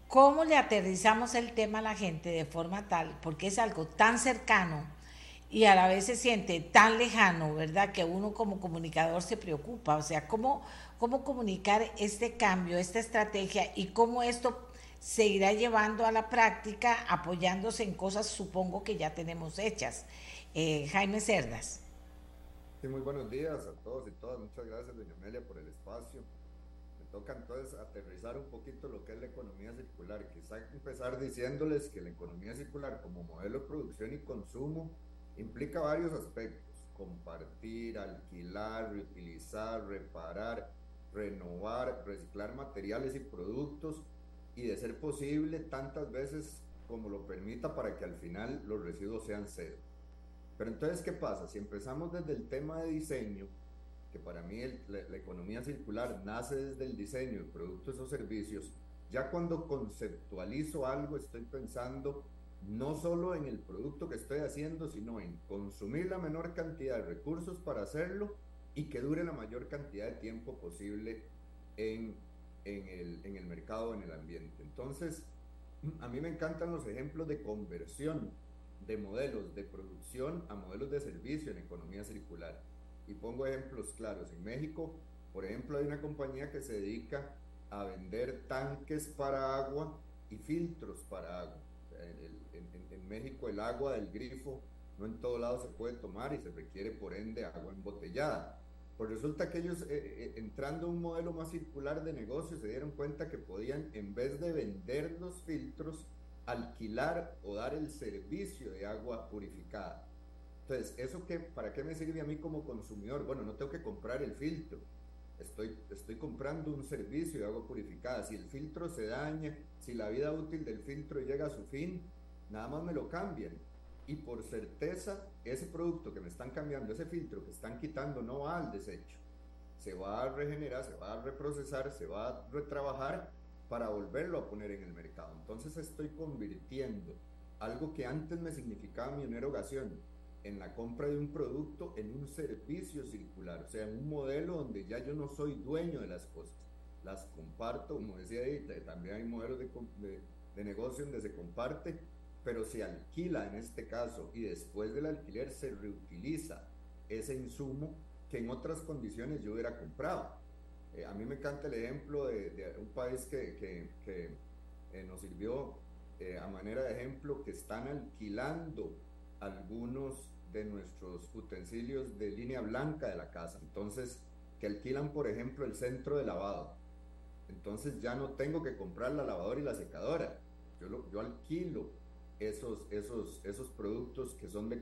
¿cómo le aterrizamos el tema a la gente de forma tal, porque es algo tan cercano? y a la vez se siente tan lejano, ¿verdad? Que uno como comunicador se preocupa. O sea, ¿cómo, cómo comunicar este cambio, esta estrategia y cómo esto se irá llevando a la práctica apoyándose en cosas, supongo que ya tenemos hechas. Eh, Jaime Cerdas. Sí, muy buenos días a todos y todas. Muchas gracias, doña Amelia, por el espacio. Me toca entonces aterrizar un poquito lo que es la economía circular. Quizá empezar diciéndoles que la economía circular como modelo de producción y consumo implica varios aspectos, compartir, alquilar, reutilizar, reparar, renovar, reciclar materiales y productos y de ser posible tantas veces como lo permita para que al final los residuos sean cero. Pero entonces, ¿qué pasa? Si empezamos desde el tema de diseño, que para mí la, economía circular nace desde el diseño de productos o servicios, ya cuando conceptualizo algo estoy pensando no solo en el producto que estoy haciendo, sino en consumir la menor cantidad de recursos para hacerlo y que dure la mayor cantidad de tiempo posible en, en, el, en el mercado, en el ambiente. Entonces, a mí me encantan los ejemplos de conversión de modelos de producción a modelos de servicio en economía circular. Y pongo ejemplos claros. En México, por ejemplo, hay una compañía que se dedica a vender tanques para agua y filtros para agua. En, México el agua del grifo no en todo lado se puede tomar y se requiere por ende agua embotellada. Pues resulta que ellos, eh, eh, entrando a un modelo más circular de negocio, se dieron cuenta que podían, en vez de vender los filtros, alquilar o dar el servicio de agua purificada. Entonces, ¿eso qué, para qué me sirve a mí como consumidor? Bueno, no tengo que comprar el filtro. Estoy, estoy comprando un servicio de agua purificada. Si el filtro se daña, si la vida útil del filtro llega a su fin, nada más me lo cambian. Y por certeza, ese producto que me están cambiando, ese filtro que están quitando, no va al desecho. Se va a regenerar, se va a reprocesar, se va a retrabajar para volverlo a poner en el mercado. Entonces estoy convirtiendo algo que antes me significaba mi erogación en la compra de un producto en un servicio circular, o sea, en un modelo donde ya yo no soy dueño de las cosas, las comparto, como decía ahí, también hay modelos de, de, de negocio donde se comparte, pero se alquila en este caso y después del alquiler se reutiliza ese insumo que en otras condiciones yo hubiera comprado. Eh, a mí me encanta el ejemplo de, un país que, que, eh, nos sirvió eh, a manera de ejemplo que están alquilando algunos de nuestros utensilios de línea blanca de la casa. Entonces, que alquilan, por ejemplo, el centro de lavado. Entonces ya no tengo que comprar la lavadora y la secadora. Yo, lo, yo alquilo esos, esos, esos productos que son de,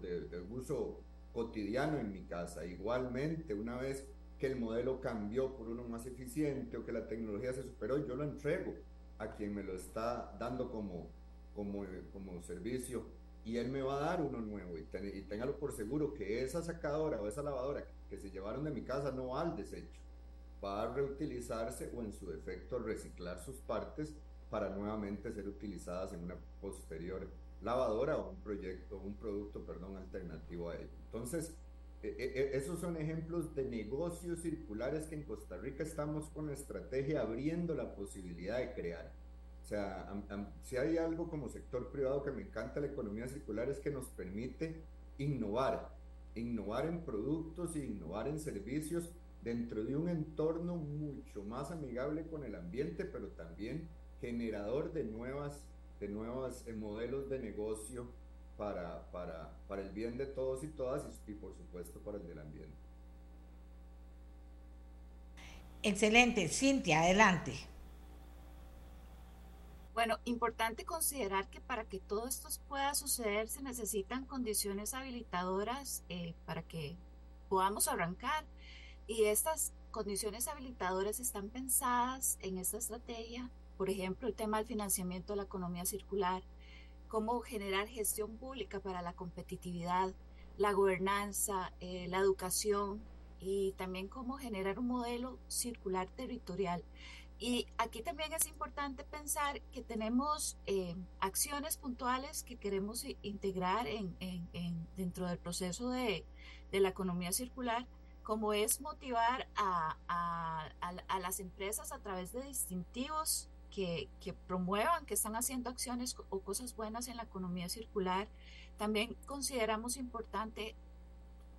de, de uso cotidiano en mi casa. Igualmente, una vez que el modelo cambió por uno más eficiente o que la tecnología se superó, yo lo entrego a quien me lo está dando como, como, como servicio y él me va a dar uno nuevo y, y téngalo por seguro que esa sacadora o esa lavadora que se llevaron de mi casa no va al desecho, va a reutilizarse o en su defecto reciclar sus partes para nuevamente ser utilizadas en una posterior lavadora o un proyecto, un producto, perdón, alternativo a ello. Entonces, esos son ejemplos de negocios circulares que en Costa Rica estamos con la estrategia abriendo la posibilidad de crear. O sea, si hay algo como sector privado que me encanta la economía circular es que nos permite innovar, innovar en productos e innovar en servicios dentro de un entorno mucho más amigable con el ambiente, pero también generador de nuevas, de nuevos eh, modelos de negocio para, para, para el bien de todos y todas y, por supuesto para el del ambiente. Excelente, Cintia, adelante. Bueno, importante considerar que para que todo esto pueda suceder se necesitan condiciones habilitadoras eh, para que podamos arrancar. Y estas condiciones habilitadoras están pensadas en esta estrategia, por ejemplo, el tema del financiamiento de la economía circular, cómo generar gestión pública para la competitividad, la gobernanza, eh, la educación y también cómo generar un modelo circular territorial. Y aquí también es importante pensar que tenemos eh, acciones puntuales que queremos integrar en, dentro del proceso de, la economía circular, como es motivar a, a las empresas a través de distintivos que, promuevan, que están haciendo acciones o cosas buenas en la economía circular. También consideramos importante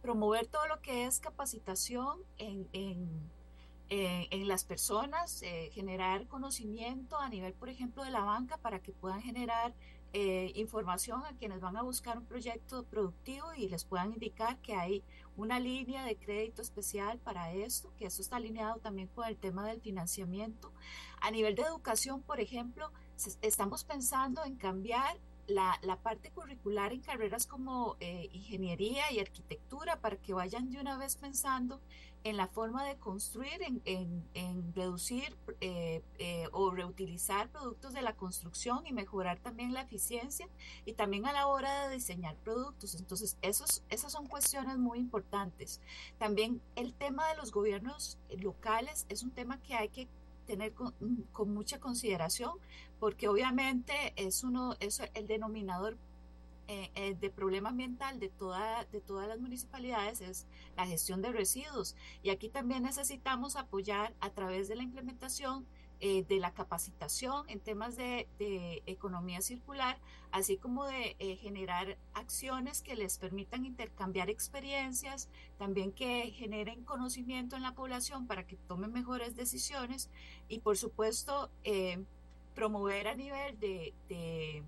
promover todo lo que es capacitación en, en, en, las personas, eh, generar conocimiento a nivel, por ejemplo, de la banca para que puedan generar eh, información a quienes van a buscar un proyecto productivo y les puedan indicar que hay una línea de crédito especial para esto, que eso está alineado también con el tema del financiamiento. A nivel de educación, por ejemplo, estamos pensando en cambiar la, la, parte curricular en carreras como eh, ingeniería y arquitectura para que vayan de una vez pensando en la forma de construir, en, en, reducir eh, eh, o reutilizar productos de la construcción y mejorar también la eficiencia y también a la hora de diseñar productos. Entonces, esos, esas son cuestiones muy importantes. También el tema de los gobiernos locales es un tema que hay que tener con, con mucha consideración porque obviamente es uno es el denominador eh, eh, de problema ambiental de, toda, de todas las municipalidades es la gestión de residuos. Y aquí también necesitamos apoyar a través de la implementación eh, de la capacitación en temas de, de economía circular, así como de generar acciones que les permitan intercambiar experiencias, también que generen conocimiento en la población para que tomen mejores decisiones y por supuesto promover a nivel de de,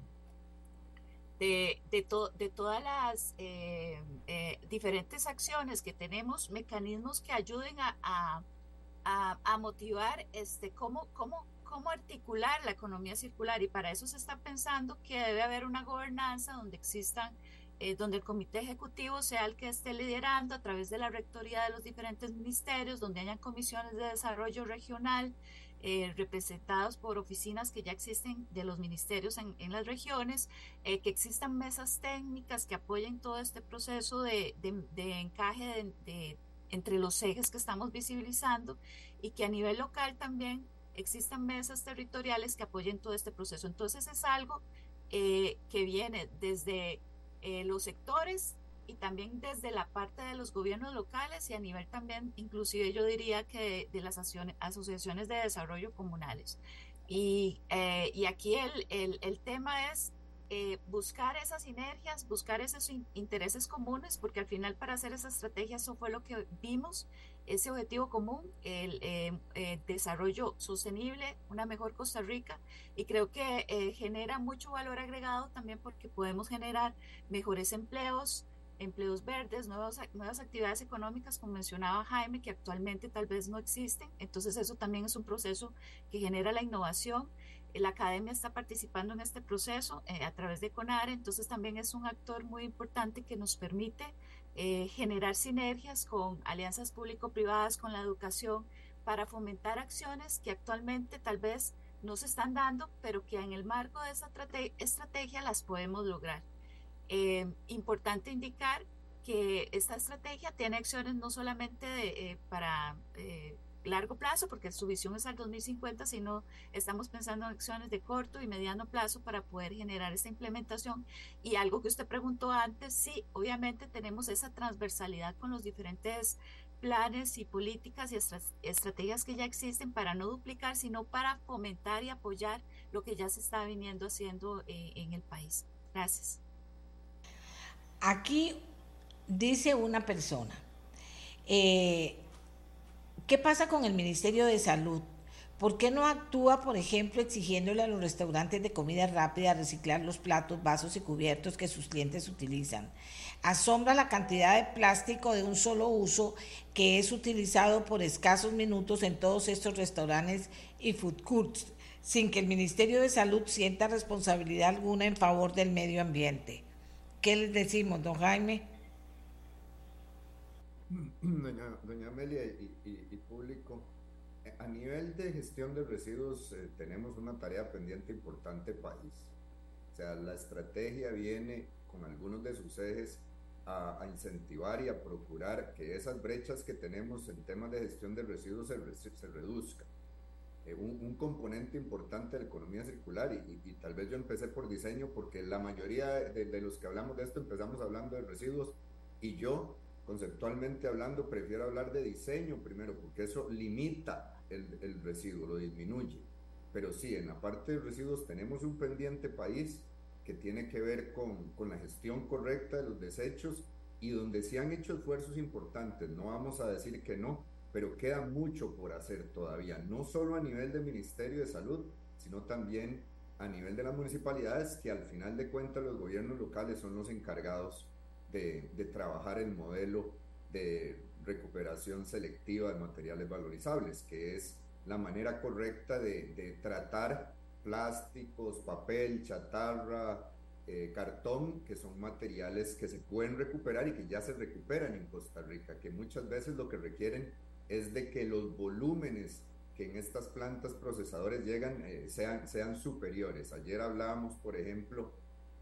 de, de todas las eh, eh, diferentes acciones que tenemos, mecanismos que ayuden a, a, a, motivar este, cómo, cómo, cómo articular la economía circular. Y para eso se está pensando que debe haber una gobernanza donde existan eh, donde el comité ejecutivo sea el que esté liderando a través de la rectoría de los diferentes ministerios, donde hayan comisiones de desarrollo regional, eh, representados por oficinas que ya existen de los ministerios en, las regiones, eh, que existan mesas técnicas que apoyen todo este proceso de, encaje de, entre los ejes que estamos visibilizando y que a nivel local también existan mesas territoriales que apoyen todo este proceso. Entonces es algo eh, que viene desde los sectores y también desde la parte de los gobiernos locales y a nivel también, inclusive yo diría que de, las asociaciones de desarrollo comunales. Y, eh, y aquí el, el, el, tema es eh, buscar esas sinergias, buscar esos intereses comunes, porque al final para hacer esa estrategia eso fue lo que vimos, ese objetivo común, el eh, desarrollo sostenible, una mejor Costa Rica, y creo que genera mucho valor agregado también porque podemos generar mejores empleos, empleos verdes, nuevas, actividades económicas, como mencionaba Jaime, que actualmente tal vez no existen. Entonces eso también es un proceso que genera la innovación. La academia está participando en este proceso eh, a través de CONARE, entonces también es un actor muy importante que nos permite eh, generar sinergias con alianzas público-privadas, con la educación, para fomentar acciones que actualmente tal vez no se están dando, pero que en el marco de esa estrategia las podemos lograr. Eh, importante indicar que esta estrategia tiene acciones no solamente de, eh, para eh, largo plazo, porque su visión es al 2050, sino estamos pensando en acciones de corto y mediano plazo para poder generar esta implementación. Y algo que usted preguntó antes, sí, obviamente tenemos esa transversalidad con los diferentes planes y políticas y estrategias que ya existen para no duplicar, sino para fomentar y apoyar lo que ya se está viniendo haciendo en el país. Gracias. Aquí dice una persona, eh, ¿qué pasa con el Ministerio de Salud? ¿Por qué no actúa, por ejemplo, exigiéndole a los restaurantes de comida rápida reciclar los platos, vasos y cubiertos que sus clientes utilizan? Asombra la cantidad de plástico de un solo uso que es utilizado por escasos minutos en todos estos restaurantes y food courts, sin que el Ministerio de Salud sienta responsabilidad alguna en favor del medio ambiente. ¿Qué les decimos, don Jaime? Doña, Amelia y, público, a nivel de gestión de residuos eh, tenemos una tarea pendiente importante país. O sea, la estrategia viene con algunos de sus ejes a, incentivar y a procurar que esas brechas que tenemos en temas de gestión de residuos se, se reduzcan. Eh, un, componente importante de la economía circular y, tal vez yo empecé por diseño porque la mayoría de, los que hablamos de esto empezamos hablando de residuos y yo conceptualmente hablando prefiero hablar de diseño primero porque eso limita el, el residuo, lo disminuye. Pero sí, en la parte de residuos tenemos un pendiente país que tiene que ver con, con la gestión correcta de los desechos y donde se han hecho esfuerzos importantes, no vamos a decir que no, pero queda mucho por hacer todavía, no solo a nivel del Ministerio de Salud, sino también a nivel de las municipalidades, que al final de cuentas los gobiernos locales son los encargados de, trabajar el modelo de recuperación selectiva de materiales valorizables, que es la manera correcta de, tratar plásticos, papel, chatarra, eh, cartón, que son materiales que se pueden recuperar y que ya se recuperan en Costa Rica, que muchas veces lo que requieren es de que los volúmenes que en estas plantas procesadoras llegan eh, sean, sean superiores. Ayer hablábamos, por ejemplo,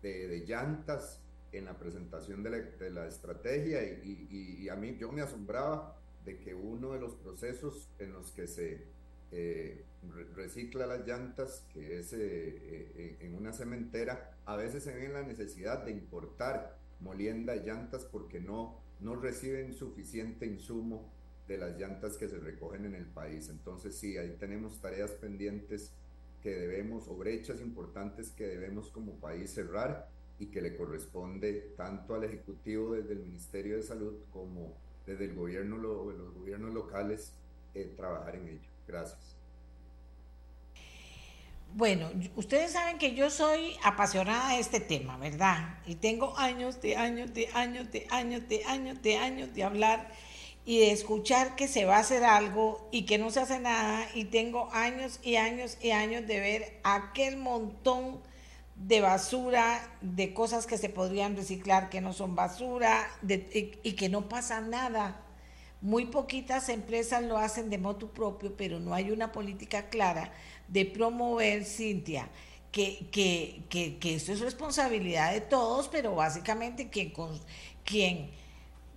de, de llantas en la presentación de la, de la estrategia y, y, a mí yo me asombraba de que uno de los procesos en los que se eh, recicla las llantas, que es eh, en una cementera, a veces se ven la necesidad de importar molienda de llantas porque no, no reciben suficiente insumo de las llantas que se recogen en el país. Entonces sí, ahí tenemos tareas pendientes que debemos, o brechas importantes que debemos como país cerrar y que le corresponde tanto al Ejecutivo desde el Ministerio de Salud como desde el gobierno, los gobiernos locales eh, trabajar en ello. Gracias. Bueno, ustedes saben que yo soy apasionada de este tema, ¿verdad? Y tengo años de años de años de años de años de años de hablar y de escuchar que se va a hacer algo y que no se hace nada. Y tengo años y años y años de ver aquel montón de basura, de cosas que se podrían reciclar que no son basura y, que no pasa nada. Muy poquitas empresas lo hacen de modo propio, pero no hay una política clara de promover, Cintia, que, que, que, es responsabilidad de todos, pero básicamente quien, quien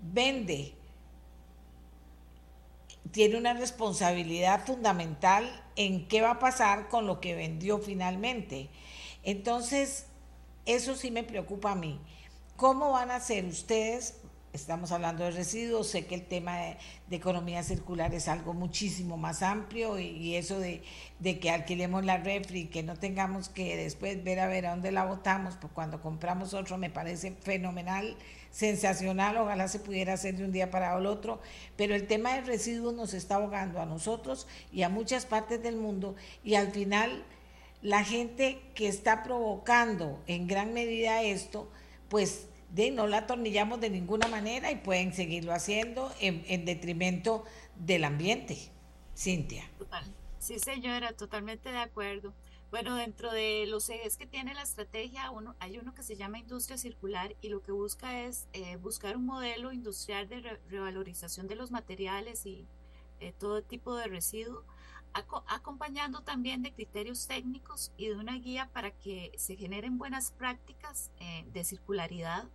vende tiene una responsabilidad fundamental en qué va a pasar con lo que vendió finalmente. Entonces, eso sí me preocupa a mí. ¿Cómo van a hacer ustedes? Estamos hablando de residuos, sé que el tema de, economía circular es algo muchísimo más amplio y, y eso de, de, que alquilemos la refri, que no tengamos que después ver a ver a dónde la botamos, pues cuando compramos otro me parece fenomenal, sensacional, ojalá se pudiera hacer de un día para el otro, pero el tema de residuos nos está ahogando a nosotros y a muchas partes del mundo y al final la gente que está provocando en gran medida esto, pues de, no la atornillamos de ninguna manera y pueden seguirlo haciendo en, en detrimento del ambiente. Cintia. Sí, señora, totalmente de acuerdo. Bueno, dentro de los ejes que tiene la estrategia, uno, hay uno que se llama industria circular y lo que busca es eh, buscar un modelo industrial de re revalorización de los materiales y eh, todo tipo de residuos acompañando también de criterios técnicos y de una guía para que se generen buenas prácticas eh, de circularidad,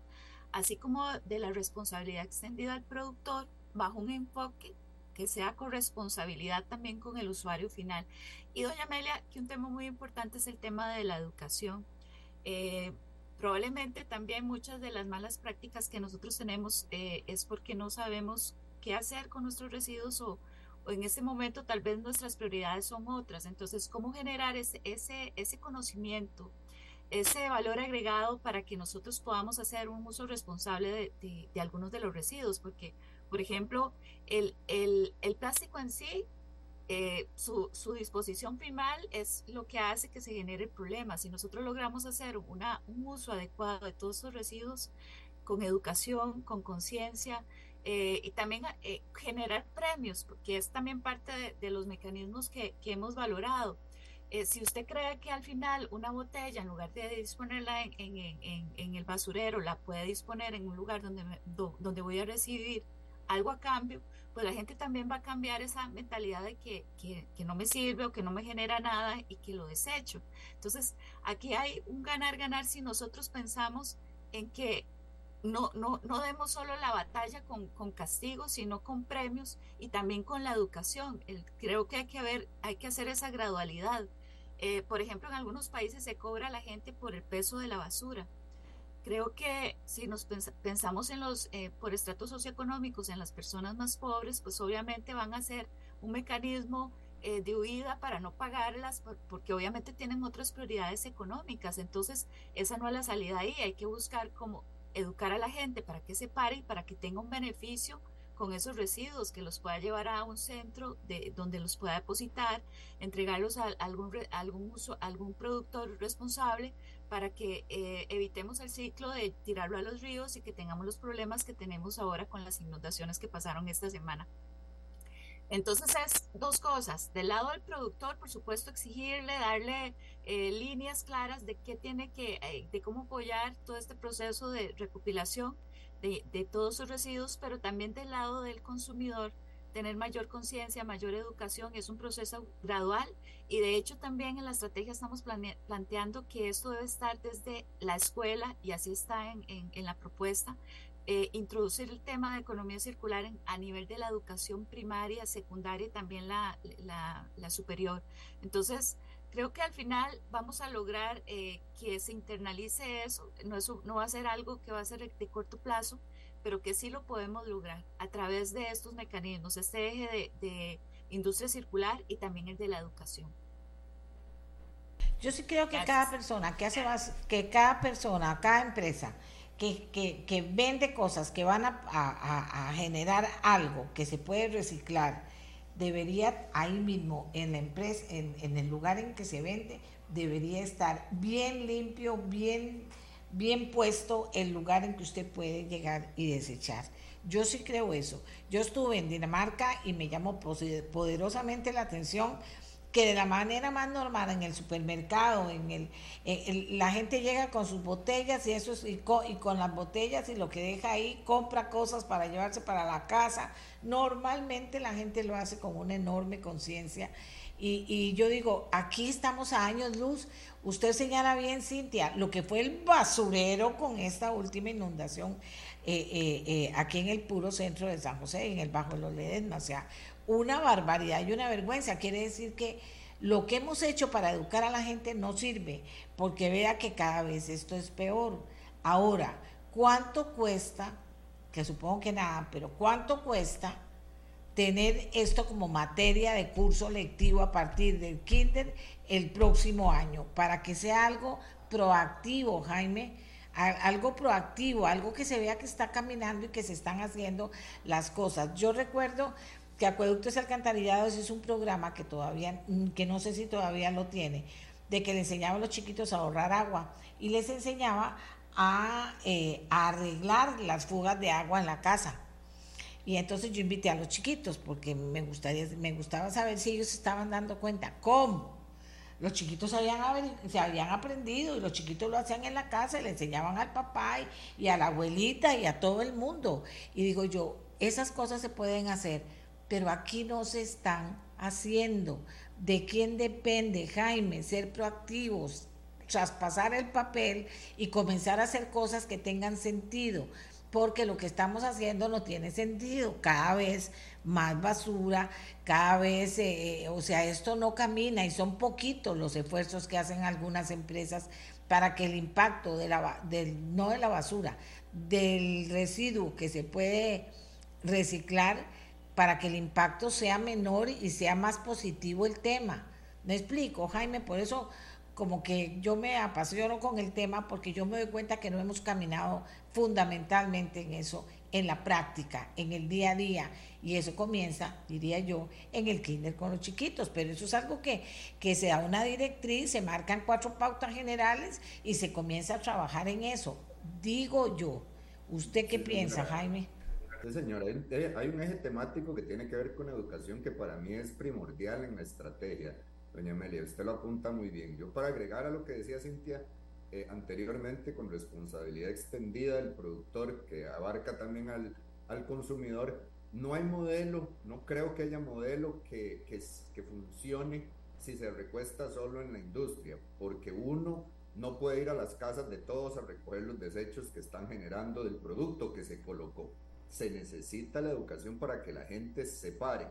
así como de la responsabilidad extendida al productor bajo un enfoque que sea corresponsabilidad también con el usuario final. Y doña Amelia, que un tema muy importante es el tema de la educación. Eh, probablemente también muchas de las malas prácticas que nosotros tenemos eh, es porque no sabemos qué hacer con nuestros residuos o, en ese momento tal vez nuestras prioridades son otras. Entonces, ¿cómo generar ese, ese, ese conocimiento, ese valor agregado para que nosotros podamos hacer un uso responsable de, de, de algunos de los residuos? Porque, por ejemplo, el, el, el plástico en sí, eh, su, disposición primal es lo que hace que se genere el problema. Si nosotros logramos hacer un uso adecuado de todos estos residuos con educación, con conciencia, eh, y también eh, generar premios, porque es también parte de, los mecanismos que, hemos valorado. Eh, si usted cree que al final una botella, en lugar de disponerla en, el basurero, la puede disponer en un lugar donde, donde voy a recibir algo a cambio, pues la gente también va a cambiar esa mentalidad de que, que, que, no me sirve o que no me genera nada y que lo desecho. Entonces, aquí hay un ganar-ganar si nosotros pensamos en que no, no, no demos solo la batalla con, con castigos, sino con premios y también con la educación. El, creo que hay que, ver, hay que hacer esa gradualidad. Eh, por ejemplo, en algunos países se cobra a la gente por el peso de la basura. Creo que si nos pens pensamos en los, eh, por estratos socioeconómicos, en las personas más pobres, pues obviamente van a ser un mecanismo eh, de huida para no pagarlas, por, porque obviamente tienen otras prioridades económicas. Entonces, esa no es la salida ahí. Hay que buscar como educar a la gente para que se pare y para que tenga un beneficio con esos residuos, que los pueda llevar a un centro de, donde los pueda depositar, entregarlos a algún, algún, uso, algún productor responsable para que eh, evitemos el ciclo de tirarlo a los ríos y que tengamos los problemas que tenemos ahora con las inundaciones que pasaron esta semana. Entonces es dos cosas. Del lado del productor, por supuesto, exigirle, darle eh, líneas claras de qué tiene que, eh, de cómo apoyar todo este proceso de recopilación de, de todos sus residuos, pero también del lado del consumidor, tener mayor conciencia, mayor educación, es un proceso gradual y de hecho también en la estrategia estamos planteando que esto debe estar desde la escuela y así está en, en, en la propuesta, eh, introducir el tema de economía circular a nivel de la educación primaria, secundaria y también la, la, superior. Entonces, creo que al final vamos a lograr eh, que se internalice eso. No, eso. no va a ser algo que va a ser de corto plazo, pero que sí lo podemos lograr a través de estos mecanismos, este eje de, de industria circular y también el de la educación. Yo sí creo que cada persona que hace que cada persona, cada empresa que, vende cosas que van a, generar algo que se puede reciclar, debería ahí mismo en la empresa, en, el lugar en que se vende, debería estar bien limpio, bien, bien puesto el lugar en que usted puede llegar y desechar. Yo sí creo eso. Yo estuve en Dinamarca y me llamó poderosamente la atención que de la manera más normal en el supermercado, en el, la gente llega con sus botellas y eso y, con, las botellas y lo que deja ahí compra cosas para llevarse para la casa. Normalmente la gente lo hace con una enorme conciencia y, y, yo digo, aquí estamos a años luz. Usted señala bien, Cintia, lo que fue el basurero con esta última inundación eh, eh, eh, aquí en el puro centro de San José, en el Bajo de los Ledesma. O sea, una barbaridad y una vergüenza. Quiere decir que lo que hemos hecho para educar a la gente no sirve, porque vea que cada vez esto es peor. Ahora, ¿cuánto cuesta? Que supongo que nada, pero ¿cuánto cuesta tener esto como materia de curso lectivo a partir del kinder el próximo año? Para que sea algo proactivo, Jaime, algo proactivo, algo que se vea que está caminando y que se están haciendo las cosas. Yo recuerdo que Acueductos y Alcantarillados es un programa que todavía, que no sé si todavía lo tiene, de que le enseñaba a los chiquitos a ahorrar agua y les enseñaba a, eh, arreglar las fugas de agua en la casa. Y entonces yo invité a los chiquitos porque me, gustaría, me gustaba saber si ellos estaban dando cuenta. ¿Cómo? Los chiquitos se habían aprendido y los chiquitos lo hacían en la casa y le enseñaban al papá y, y a la abuelita y a todo el mundo. Y digo yo, esas cosas se pueden hacer pero aquí no se están haciendo. ¿De quién depende, Jaime? Ser proactivos, traspasar el papel y comenzar a hacer cosas que tengan sentido, porque lo que estamos haciendo no tiene sentido. Cada vez más basura, cada vez, eh, eh, o sea, esto no camina y son poquitos los esfuerzos que hacen algunas empresas para que el impacto de la, del, no de la basura, del residuo que se puede reciclar, para que el impacto sea menor y sea más positivo el tema. ¿Me explico, Jaime? Por eso como que yo me apasiono con el tema porque yo me doy cuenta que no hemos caminado fundamentalmente en eso, en la práctica, en el día a día. Y eso comienza, diría yo, en el kinder con los chiquitos. Pero eso es algo que, que se da una directriz, se marcan cuatro pautas generales y se comienza a trabajar en eso. Digo yo. ¿Usted qué piensa, Jaime? Sí, señora, eh, hay un eje temático que tiene que ver con educación que para mí es primordial en la estrategia. Doña Amelia, usted lo apunta muy bien. Yo para agregar a lo que decía Cintia eh, anteriormente con responsabilidad extendida del productor que abarca también al, al consumidor, no hay modelo, no creo que haya modelo que, que, que funcione si se recuesta solo en la industria, porque uno no puede ir a las casas de todos a recoger los desechos que están generando del producto que se colocó se necesita la educación para que la gente se separe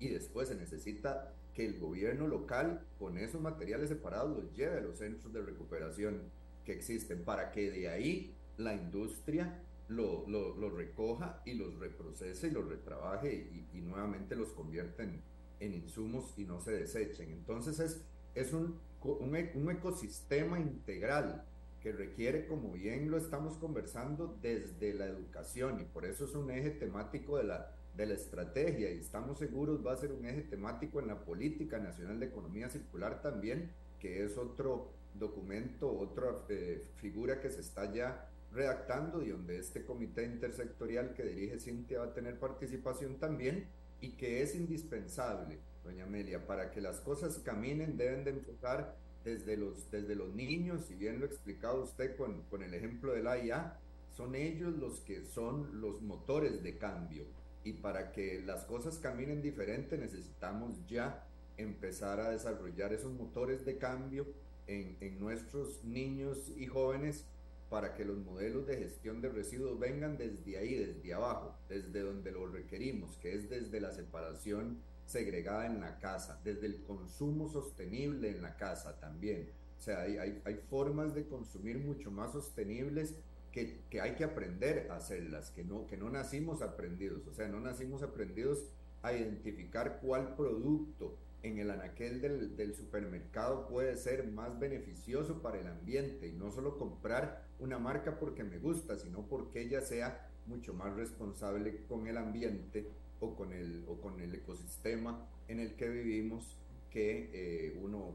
y después se necesita que el gobierno local con esos materiales separados los lleve a los centros de recuperación que existen para que de ahí la industria lo, lo, recoja y los reprocese y los retrabaje y, nuevamente los convierta en, insumos y no se desechen. Entonces es, es un, un, un ecosistema integral que requiere, como bien lo estamos conversando, desde la educación y por eso es un eje temático de la, de la estrategia y estamos seguros va a ser un eje temático en la Política Nacional de Economía Circular también, que es otro documento, otra eh, figura que se está ya redactando y donde este comité intersectorial que dirige Cintia va a tener participación también y que es indispensable, doña Amelia, para que las cosas caminen deben de empezar desde los, desde los niños, si bien lo ha explicado usted con, con el ejemplo del AIA, son ellos los que son los motores de cambio. Y para que las cosas caminen diferente necesitamos ya empezar a desarrollar esos motores de cambio en, en nuestros niños y jóvenes para que los modelos de gestión de residuos vengan desde ahí, desde abajo, desde donde lo requerimos, que es desde la separación segregada en la casa, desde el consumo sostenible en la casa también. O sea, hay, hay, hay formas de consumir mucho más sostenibles que, que, hay que aprender a hacerlas, que no, que no nacimos aprendidos, o sea, no nacimos aprendidos a identificar cuál producto en el anaquel del, del, supermercado puede ser más beneficioso para el ambiente. Y no solo comprar una marca porque me gusta, sino porque ella sea mucho más responsable con el ambiente o con el, o con el ecosistema en el que vivimos que eh, uno,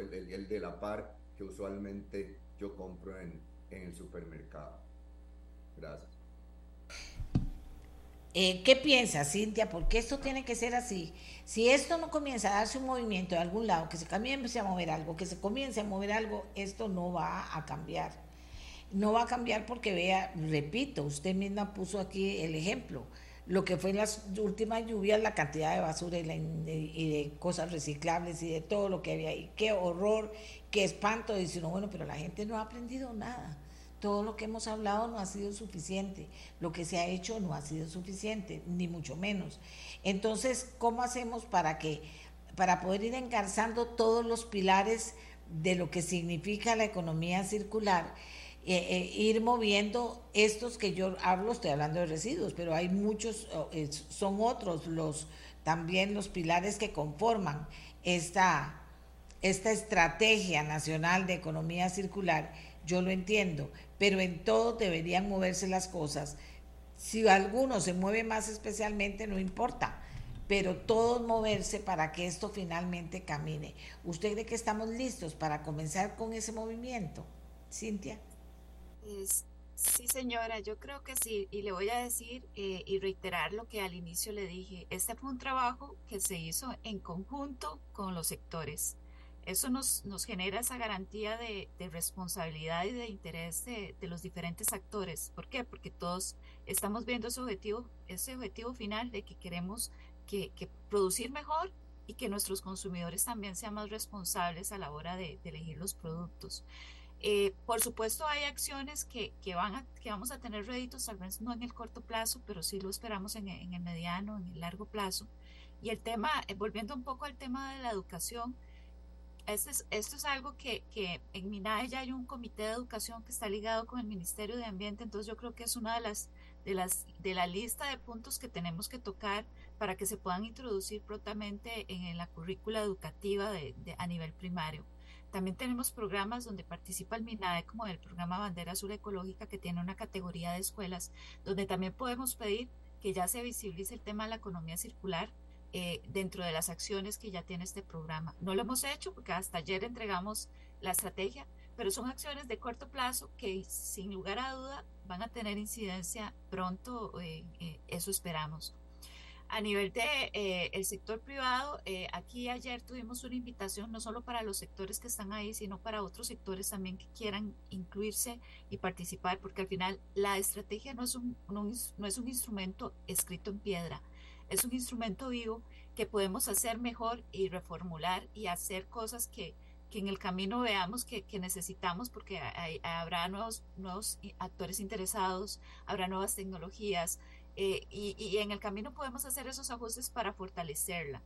el, el, de la par que usualmente yo compro en, en el supermercado. Gracias. Eh, ¿Qué piensa, Cintia? Porque esto tiene que ser así. Si esto no comienza a darse un movimiento de algún lado, que se comience a mover algo, que se comience a mover algo, esto no va a cambiar. No va a cambiar porque vea, repito, usted misma puso aquí el ejemplo, lo que fue en las últimas lluvias, la cantidad de basura y, la, y de cosas reciclables y de todo lo que había ahí. Qué horror, qué espanto. Dice uno, bueno, pero la gente no ha aprendido nada todo lo que hemos hablado no ha sido suficiente, lo que se ha hecho no ha sido suficiente, ni mucho menos. Entonces, ¿cómo hacemos para que para poder ir engarzando todos los pilares de lo que significa la economía circular? Eh, eh, ir moviendo estos que yo hablo, estoy hablando de residuos, pero hay muchos, son otros los también los pilares que conforman esta, esta estrategia nacional de economía circular, yo lo entiendo, pero en todo deberían moverse las cosas. Si alguno se mueve más especialmente, no importa, pero todos moverse para que esto finalmente camine. ¿Usted cree que estamos listos para comenzar con ese movimiento? Cintia. Sí, señora, yo creo que sí. Y le voy a decir eh, y reiterar lo que al inicio le dije. Este fue un trabajo que se hizo en conjunto con los sectores. Eso nos, nos genera esa garantía de, de responsabilidad y de interés de, los diferentes actores. ¿Por qué? Porque todos estamos viendo ese objetivo, ese objetivo final de que queremos que, producir mejor y que nuestros consumidores también sean más responsables a la hora de, de elegir los productos. Eh, por supuesto, hay acciones que, que, van a, que vamos a tener réditos, tal vez no en el corto plazo, pero sí lo esperamos en, en el mediano, en el largo plazo. Y el tema, eh, volviendo un poco al tema de la educación, es, esto es algo que, que, en MINAE ya hay un comité de educación que está ligado con el Ministerio de Ambiente, entonces yo creo que es una de las de las de la lista de puntos que tenemos que tocar para que se puedan introducir prontamente en la currícula educativa de, de, a nivel primario. También tenemos programas donde participa el MINAE, como el programa Bandera Azul Ecológica, que tiene una categoría de escuelas, donde también podemos pedir que ya se visibilice el tema de la economía circular eh, dentro de las acciones que ya tiene este programa. No lo hemos hecho porque hasta ayer entregamos la estrategia, pero son acciones de corto plazo que sin lugar a duda van a tener incidencia pronto, eh, eh, eso esperamos. A nivel de eh, el sector privado, eh, aquí ayer tuvimos una invitación no solo para los sectores que están ahí, sino para otros sectores también que quieran incluirse y participar, porque al final la estrategia no es un, no, no es un instrumento escrito en piedra, es un instrumento vivo que podemos hacer mejor y reformular y hacer cosas que, que en el camino veamos que, que necesitamos porque hay, habrá nuevos, nuevos actores interesados, habrá nuevas tecnologías eh, y, y, en el camino podemos hacer esos ajustes para fortalecerla.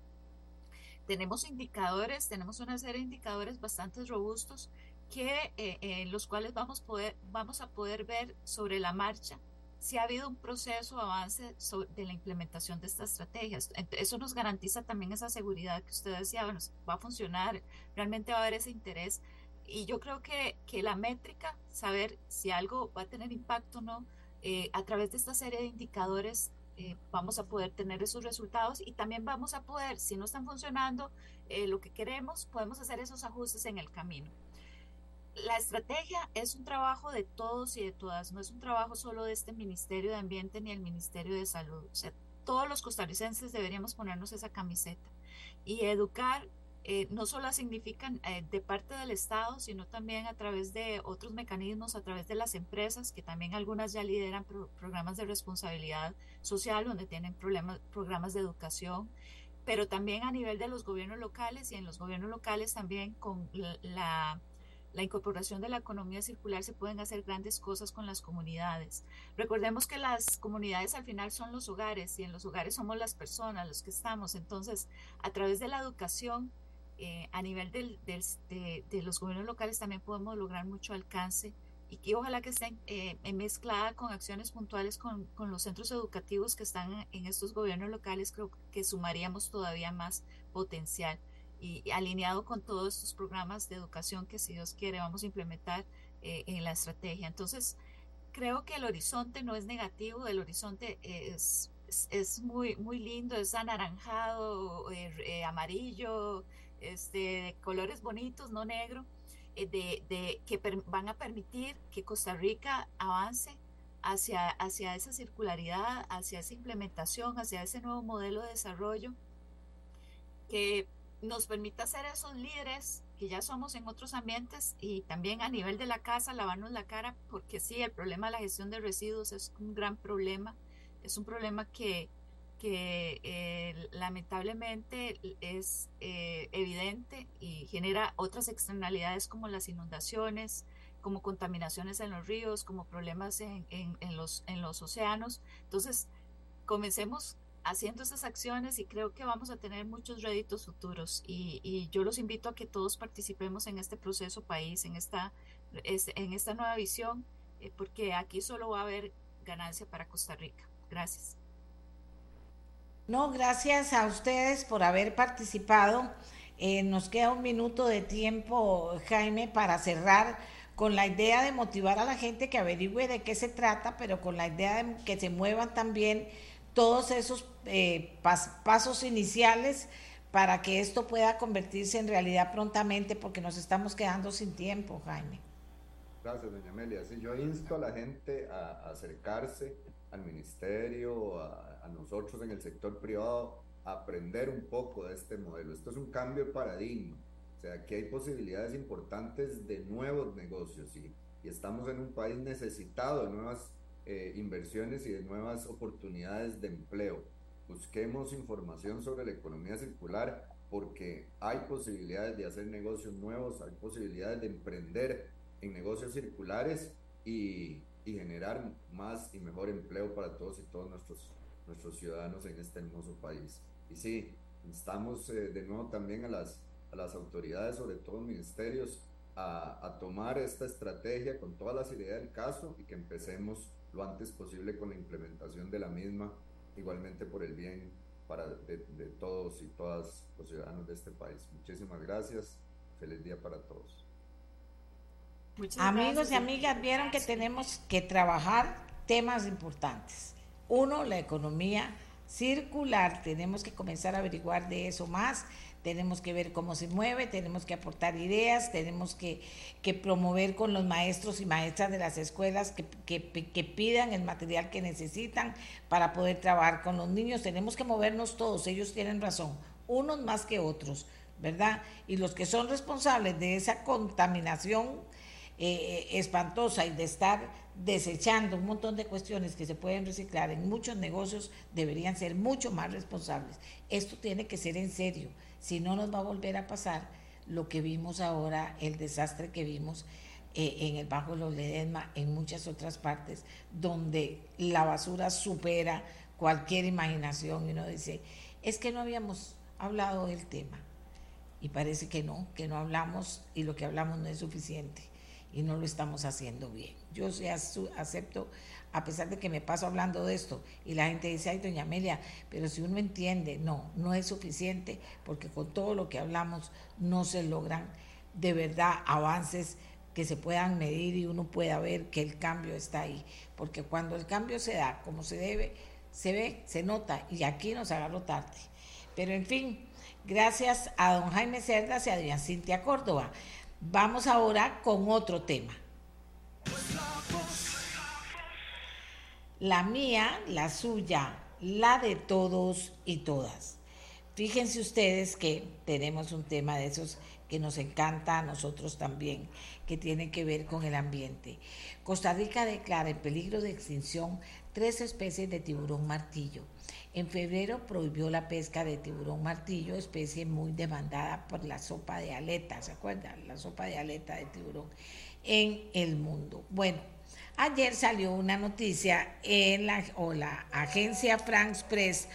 Tenemos indicadores, tenemos una serie de indicadores bastante robustos que eh, en los cuales vamos, poder, vamos a poder ver sobre la marcha si ha habido un proceso, avance sobre, de la implementación de estas estrategias. Eso nos garantiza también esa seguridad que usted decía, bueno, va a funcionar, realmente va a haber ese interés. Y yo creo que, que la métrica, saber si algo va a tener impacto o no, eh, a través de esta serie de indicadores eh, vamos a poder tener esos resultados y también vamos a poder, si no están funcionando eh, lo que queremos, podemos hacer esos ajustes en el camino la estrategia es un trabajo de todos y de todas, no es un trabajo solo de este Ministerio de Ambiente ni el Ministerio de Salud. O sea, todos los costarricenses deberíamos ponernos esa camiseta. Y educar eh, no solo significan eh, de parte del Estado, sino también a través de otros mecanismos, a través de las empresas, que también algunas ya lideran programas de responsabilidad social, donde tienen programas de educación, pero también a nivel de los gobiernos locales y en los gobiernos locales también con la incorporación de la economía circular se pueden hacer grandes cosas con las comunidades. Recordemos que las comunidades al final son los hogares y en los hogares somos las personas, los que estamos. Entonces, a través de la educación, eh, a nivel de, los gobiernos locales también podemos lograr mucho alcance y que ojalá que estén eh, mezclada con acciones puntuales con, con, los centros educativos que están en estos gobiernos locales, creo que sumaríamos todavía más potencial y, alineado con todos estos programas de educación que si Dios quiere vamos a implementar eh, en la estrategia. Entonces, creo que el horizonte no es negativo, el horizonte es, es, muy, muy lindo, es anaranjado, eh, eh, amarillo, este, colores bonitos, no negro, de, de, que van a permitir que Costa Rica avance hacia, hacia esa circularidad, hacia esa implementación, hacia ese nuevo modelo de desarrollo que nos permita ser esos líderes que ya somos en otros ambientes y también a nivel de la casa lavarnos la cara, porque sí, el problema de la gestión de residuos es un gran problema, es un problema que, que eh, lamentablemente es eh, evidente y genera otras externalidades como las inundaciones, como contaminaciones en los ríos, como problemas en, en, en los, en los océanos. Entonces, comencemos haciendo esas acciones y creo que vamos a tener muchos réditos futuros y, yo los invito a que todos participemos en este proceso país, en esta, en esta nueva visión, eh, porque aquí solo va a haber ganancia para Costa Rica. Gracias. No, gracias a ustedes por haber participado. Eh, nos queda un minuto de tiempo, Jaime, para cerrar con la idea de motivar a la gente que averigüe de qué se trata, pero con la idea de que se muevan también todos esos eh, pasos iniciales para que esto pueda convertirse en realidad prontamente, porque nos estamos quedando sin tiempo, Jaime. Gracias, doña Amelia. Sí, yo insto a la gente a, acercarse al ministerio, a, a, nosotros en el sector privado, a aprender un poco de este modelo. Esto es un cambio de paradigma. O sea, aquí hay posibilidades importantes de nuevos negocios y, y estamos en un país necesitado de nuevas eh, inversiones y de nuevas oportunidades de empleo. Busquemos información sobre la economía circular porque hay posibilidades de hacer negocios nuevos, hay posibilidades de emprender en negocios circulares y, y generar más y mejor empleo para todos y todos nuestros, nuestros ciudadanos en este hermoso país. Y sí, instamos eh, de nuevo también a las, a las autoridades, sobre todo ministerios, a, a tomar esta estrategia con todas las ideas del caso y que empecemos lo antes posible con la implementación de la misma, igualmente por el bien para de, todos y todas los ciudadanos de este país. Muchísimas gracias. Feliz día para todos. Amigos y amigas, vieron que tenemos que trabajar temas importantes. Uno, la economía circular. Tenemos que comenzar a averiguar de eso más tenemos que ver cómo se mueve, tenemos que aportar ideas, tenemos que, promover con los maestros y maestras de las escuelas que, pidan el material que necesitan para poder trabajar con los niños. Tenemos que movernos todos, ellos tienen razón, unos más que otros, ¿verdad? Y los que son responsables de esa contaminación eh, espantosa y de estar desechando un montón de cuestiones que se pueden reciclar en muchos negocios deberían ser mucho más responsables. Esto tiene que ser en serio si no nos va a volver a pasar lo que vimos ahora, el desastre que vimos eh, en el Bajo de los Ledesma, en muchas otras partes, donde la basura supera cualquier imaginación y uno dice, es que no habíamos hablado del tema. Y parece que no, que no hablamos y lo que hablamos no es suficiente y no lo estamos haciendo bien. Yo acepto a pesar de que me paso hablando de esto y la gente dice, ay, doña Amelia, pero si uno entiende, no, no es suficiente porque con todo lo que hablamos no se logran de verdad avances que se puedan medir y uno pueda ver que el cambio está ahí. Porque cuando el cambio se da como se debe, se ve, se nota y aquí nos agarró tarde. Pero en fin, gracias a don Jaime Cerdas y a doña Cintia Córdoba. Vamos ahora con otro tema. La mía, la suya la de todos y todas. Fíjense ustedes que tenemos un tema de esos que nos encanta a nosotros también, que tiene que ver con el ambiente. Costa Rica declara en peligro de extinción tres especies de tiburón martillo. En febrero prohibió la pesca de tiburón martillo, especie muy demandada por la sopa de aleta, ¿se acuerdan? La sopa de aleta de tiburón en el mundo. Bueno, ayer salió una noticia en la, o la agencia France Press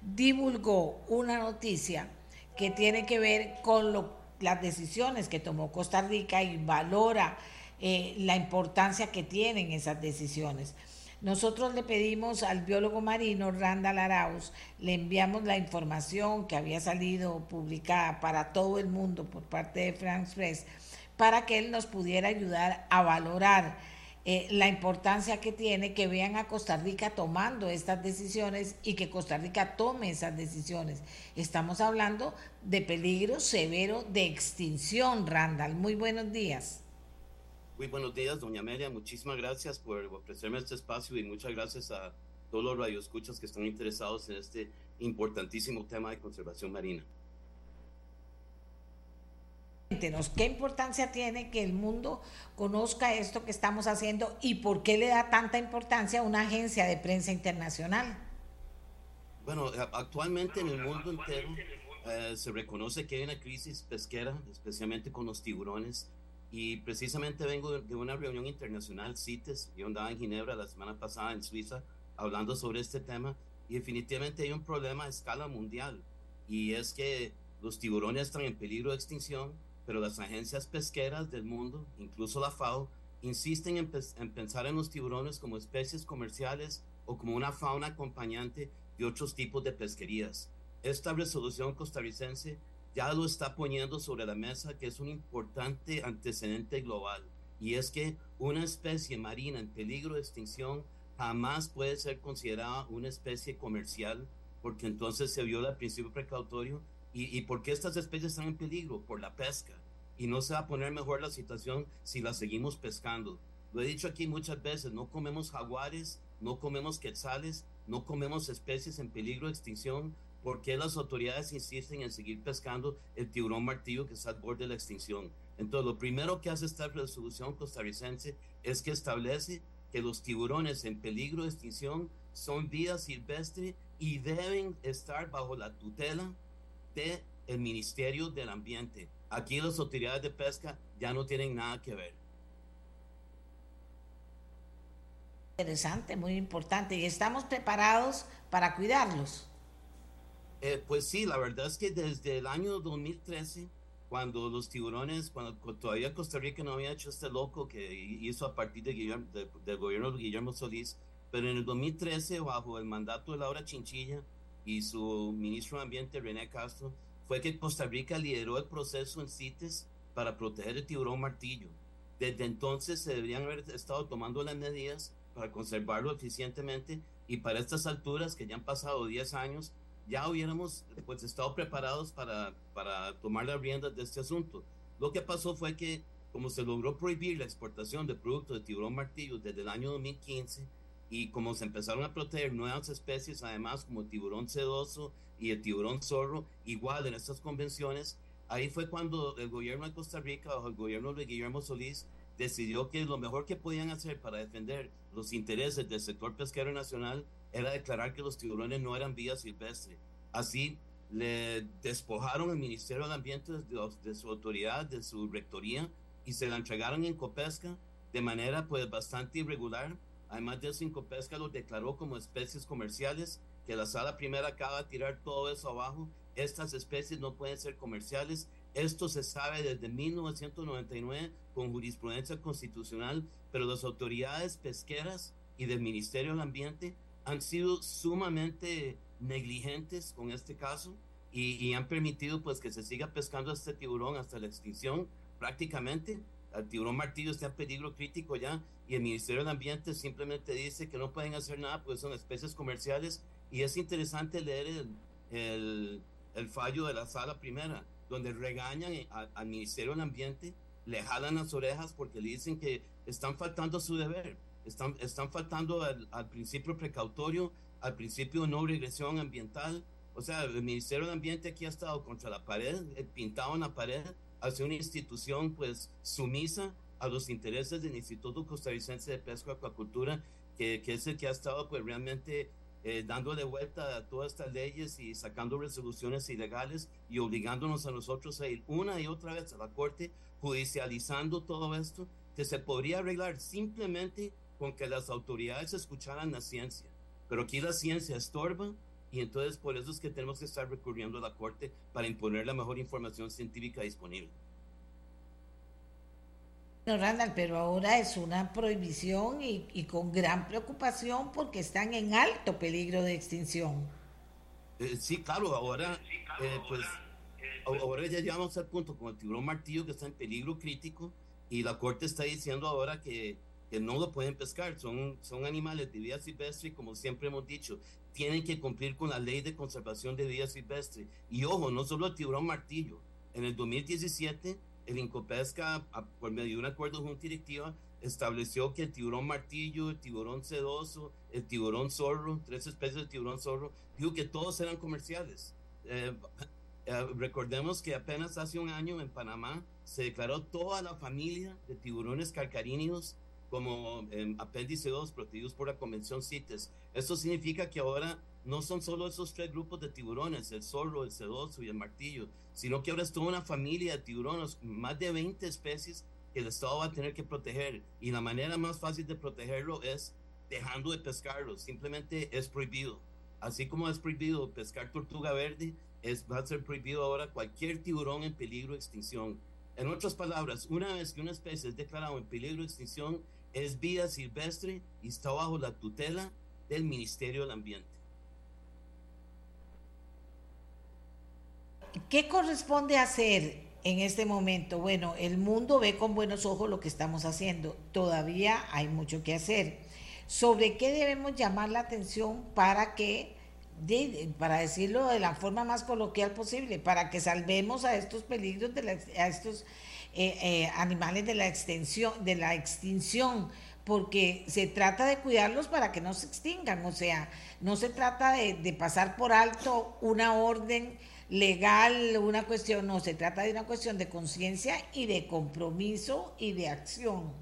divulgó una noticia que tiene que ver con las decisiones que tomó Costa Rica y valora eh, la importancia que tienen esas decisiones. Nosotros le pedimos al biólogo marino Randall Arauz, le enviamos la información que había salido publicada para todo el mundo por parte de France Press, para que él nos pudiera ayudar a valorar eh, la importancia que tiene que vean a Costa Rica tomando estas decisiones y que Costa Rica tome esas decisiones. Estamos hablando de peligro severo de extinción, Randall. Muy buenos días. Muy buenos días, doña Amelia. Muchísimas gracias por ofrecerme este espacio y muchas gracias a todos los radioescuchas que están interesados en este importantísimo tema de conservación marina. ¿Qué importancia tiene que el mundo conozca esto que estamos haciendo y por qué le da tanta importancia a una agencia de prensa internacional? Bueno, actualmente en el mundo entero eh, se reconoce que hay una crisis pesquera, especialmente con los tiburones. Y precisamente vengo de una reunión internacional, CITES, yo andaba en Ginebra la semana pasada en Suiza hablando sobre este tema. Y definitivamente hay un problema a escala mundial. Y es que los tiburones están en peligro de extinción pero las agencias pesqueras del mundo, incluso la FAO, insisten en, pensar en los tiburones como especies comerciales o como una fauna acompañante de otros tipos de pesquerías. Esta resolución costarricense ya lo está poniendo sobre la mesa, que es un importante antecedente global, y es que una especie marina en peligro de extinción jamás puede ser considerada una especie comercial, porque entonces se viola el principio precautorio ¿Y, por qué estas especies están en peligro? Por la pesca. Y no se va a poner mejor la situación si las seguimos pescando. Lo he dicho aquí muchas veces, no comemos jaguares, no comemos quetzales, no comemos especies en peligro de extinción. ¿Por qué las autoridades insisten en seguir pescando el tiburón martillo que está al borde de la extinción? Entonces, lo primero que hace esta resolución costarricense es que establece que los tiburones en peligro de extinción son vida silvestre y deben estar bajo la tutela del el Ministerio del Ambiente. Aquí las autoridades de pesca ya no tienen nada que ver. Interesante, muy importante. ¿Y estamos preparados para cuidarlos? Eh, pues sí, la verdad es que desde el año 2013, cuando los tiburones, cuando todavía Costa Rica no había hecho este loco que hizo a partir de del gobierno de Guillermo Solís, pero en el 2013, bajo el mandato de Laura Chinchilla, y su ministro de Ambiente, René Castro, fue que Costa Rica lideró el proceso en CITES para proteger el tiburón martillo. Desde entonces se deberían haber estado tomando las medidas para conservarlo eficientemente y para estas alturas, que ya han pasado 10 años, ya hubiéramos pues, estado preparados para, para tomar las riendas de este asunto. Lo que pasó fue que, como se logró prohibir la exportación de productos de tiburón martillo desde el año 2015, y como se empezaron a proteger nuevas especies, además como tiburón sedoso y el tiburón zorro, igual en estas convenciones, ahí fue cuando el gobierno de Costa Rica, bajo el gobierno de Guillermo Solís, decidió que lo mejor que podían hacer para defender los intereses del sector pesquero nacional era declarar que los tiburones no eran vida silvestre. Así le despojaron el Ministerio del Ambiente de, de, su autoridad, de su rectoría, y se la entregaron en Copesca de manera pues bastante irregular Además de eso, Pesca los declaró como especies comerciales, que la sala primera acaba de tirar todo eso abajo. Estas especies no pueden ser comerciales. Esto se sabe desde 1999 con jurisprudencia constitucional, pero las autoridades pesqueras y del Ministerio del Ambiente han sido sumamente negligentes con este caso y, y han permitido pues que se siga pescando este tiburón hasta la extinción prácticamente el tiburón martillo está en peligro crítico ya y el Ministerio del Ambiente simplemente dice que no pueden hacer nada porque son especies comerciales y es interesante leer el, el, el fallo de la sala primera donde regañan al Ministerio del Ambiente, le jalan las orejas porque le dicen que están faltando a su deber, están, están faltando al, al principio precautorio, al principio de no regresión ambiental. O sea, el Ministerio de Ambiente aquí ha estado contra la pared, eh, pintado en la pared, hacia una institución pues sumisa a los intereses del Instituto Costarricense de Pesca y Acuacultura, que, que es el que ha estado pues realmente eh, dándole vuelta a todas estas leyes y sacando resoluciones ilegales y obligándonos a nosotros a ir una y otra vez a la Corte, judicializando todo esto, que se podría arreglar simplemente con que las autoridades escucharan la ciencia. Pero aquí la ciencia estorba y entonces por eso es que tenemos que estar recurriendo a la Corte para imponer la mejor información científica disponible. No, Randall, pero ahora es una prohibición y, y, con gran preocupación porque están en alto peligro de extinción. Eh, sí, claro, ahora, eh, pues, ahora ya llegamos al punto con el tiburón martillo que está en peligro crítico y la corte está diciendo ahora que, que no lo pueden pescar, son, son animales de vida silvestre como siempre hemos dicho, tienen que cumplir con la ley de conservación de vida silvestre. Y ojo, no solo el tiburón martillo, en el 2017 el Incopesca, por medio de un acuerdo junta directiva, estableció que el tiburón martillo, el tiburón sedoso, el tiburón zorro, tres especies de tiburón zorro, dijo que todos eran comerciales. Eh, eh, recordemos que apenas hace un año en Panamá se declaró toda la familia de tiburones calcaríneos como eh, apéndice 2 protegidos por la Convención CITES. Esto significa que ahora no son solo esos tres grupos de tiburones, el zorro, el sedoso y el martillo, sino que ahora es toda una familia de tiburones, más de 20 especies que el Estado va a tener que proteger. Y la manera más fácil de protegerlo es dejando de pescarlo, simplemente es prohibido. Así como es prohibido pescar tortuga verde, es, va a ser prohibido ahora cualquier tiburón en peligro de extinción. En otras palabras, una vez que una especie es declarada en peligro de extinción, es vida silvestre y está bajo la tutela del Ministerio del Ambiente. ¿Qué corresponde hacer en este momento? Bueno, el mundo ve con buenos ojos lo que estamos haciendo. Todavía hay mucho que hacer. ¿Sobre qué debemos llamar la atención para que, para decirlo de la forma más coloquial posible, para que salvemos a estos peligros, de la, a estos eh, eh, animales de la, extensión, de la extinción? porque se trata de cuidarlos para que no se extingan, o sea, no se trata de, de pasar por alto una orden legal, una cuestión, no, se trata de una cuestión de conciencia y de compromiso y de acción.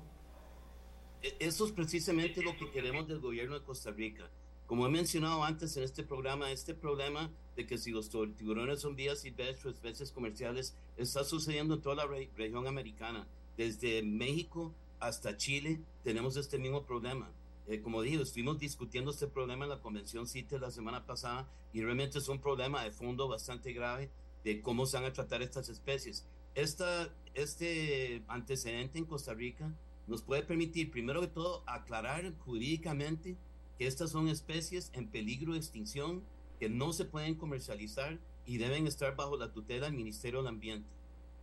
E, eso es precisamente lo que queremos del gobierno de Costa Rica. Como he mencionado antes en este programa, este problema de que si los tiburones son vías silvestres o especies comerciales está sucediendo en toda la región americana. Desde México hasta Chile tenemos este mismo problema. Eh, como digo, estuvimos discutiendo este problema en la convención CITES la semana pasada y realmente es un problema de fondo bastante grave de cómo se van a tratar estas especies. Esta, este antecedente en Costa Rica nos puede permitir, primero que todo, aclarar jurídicamente que estas son especies en peligro de extinción, que no se pueden comercializar y deben estar bajo la tutela del Ministerio del Ambiente.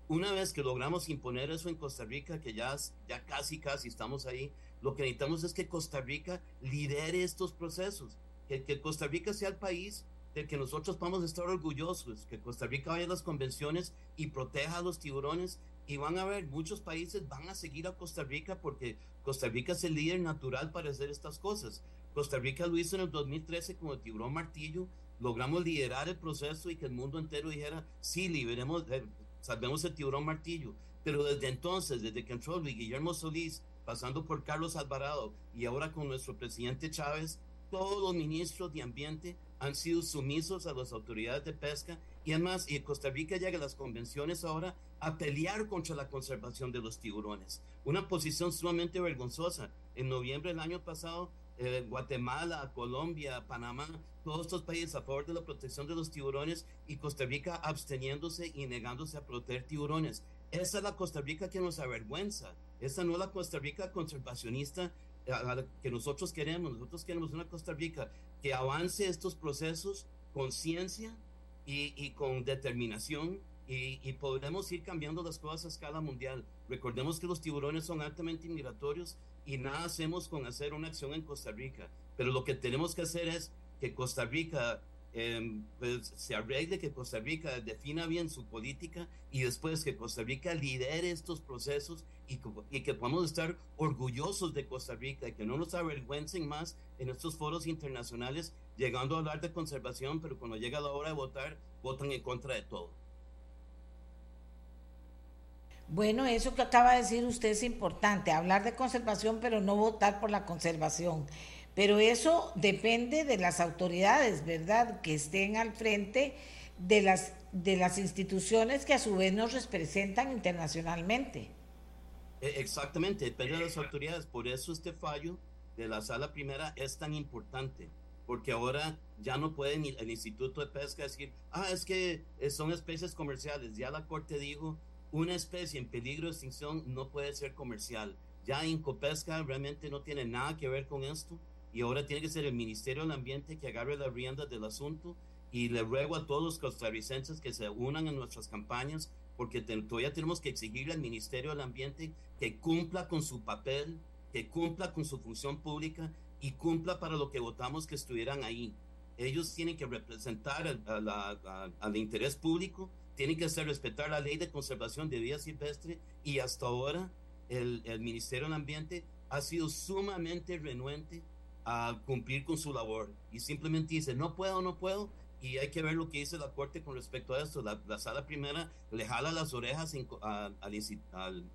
Una vez que logramos imponer eso en Costa Rica, que ya, ya casi, casi estamos ahí, lo que necesitamos es que Costa Rica lidere estos procesos, que, que Costa Rica sea el país del que nosotros vamos a estar orgullosos, que Costa Rica vaya a las convenciones y proteja a los tiburones. Y van a ver, muchos países van a seguir a Costa Rica porque Costa Rica es el líder natural para hacer estas cosas. Costa Rica lo hizo en el 2013 con el tiburón martillo. Logramos liderar el proceso y que el mundo entero dijera, sí, liberemos, eh, salvemos el tiburón martillo. Pero desde entonces, desde que entró Guillermo Solís pasando por Carlos Alvarado y ahora con nuestro presidente Chávez, todos los ministros de Ambiente han sido sumisos a las autoridades de pesca y además y Costa Rica llega a las convenciones ahora a pelear contra la conservación de los tiburones. Una posición sumamente vergonzosa. En noviembre del año pasado, eh, Guatemala, Colombia, Panamá, todos estos países a favor de la protección de los tiburones y Costa Rica absteniéndose y negándose a proteger tiburones. Esa es la Costa Rica que nos avergüenza. Esa no es la Costa Rica conservacionista que nosotros queremos. Nosotros queremos una Costa Rica que avance estos procesos con ciencia y, con determinación y, y, podremos ir cambiando las cosas a escala mundial. Recordemos que los tiburones son altamente migratorios y nada hacemos con hacer una acción en Costa Rica. Pero lo que tenemos que hacer es que Costa Rica em, pues, se arregle, que Costa Rica defina bien su política y después que Costa Rica lidere estos procesos y que, y que podamos estar orgullosos de Costa Rica, que no nos avergüencen más en estos foros internacionales, llegando a hablar de conservación, pero cuando llega la hora de votar, votan en contra de todo. Bueno, eso que acaba de decir usted es importante, hablar de conservación, pero no votar por la conservación. Pero eso depende de las autoridades, ¿verdad? Que estén al frente de las, de las instituciones que a su vez nos representan internacionalmente. E, exactamente, depende de las autoridades. Por eso este fallo de la sala primera es tan importante, porque ahora ya no pueden el Instituto de Pesca decir, ah, es que eh, son especies comerciales. Ya la Corte dijo, una especie en peligro de extinción no puede ser comercial. Ya Incopesca realmente no tiene nada que ver con esto y ahora tiene que ser el Ministerio del Ambiente que agarre las riendas del asunto y le ruego a todos los costarricenses que se unan a nuestras campañas porque todavía tenemos que exigirle al Ministerio del Ambiente que cumpla con su papel, que cumpla con su función pública y cumpla para lo que votamos que estuvieran ahí. Ellos tienen que representar al interés público tienen que hacer respetar la ley de conservación de vida silvestre y hasta ahora el, el Ministerio del Ambiente ha sido sumamente renuente a cumplir con su labor y simplemente dice no puedo, no puedo y hay que ver lo que dice la Corte con respecto a esto. La, sala primera le jala las orejas al,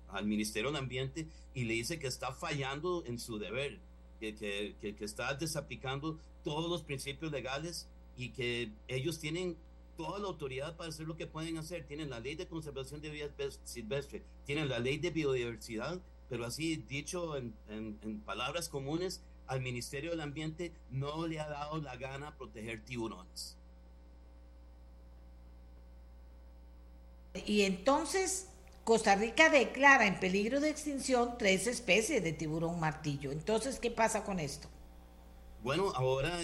al, Ministerio del Ambiente y le dice que está fallando en su deber, que, que, que, que está desaplicando todos los principios legales y que ellos tienen toda la autoridad para hacer lo que pueden hacer. Tienen la ley de conservación de vida silvestre, tienen la ley de biodiversidad, pero así dicho en, en, palabras comunes, al Ministerio del Ambiente no le ha dado la gana proteger tiburones. Y entonces Costa Rica declara en peligro de extinción tres especies de tiburón martillo. Entonces, ¿qué pasa con esto? Bueno, ahora,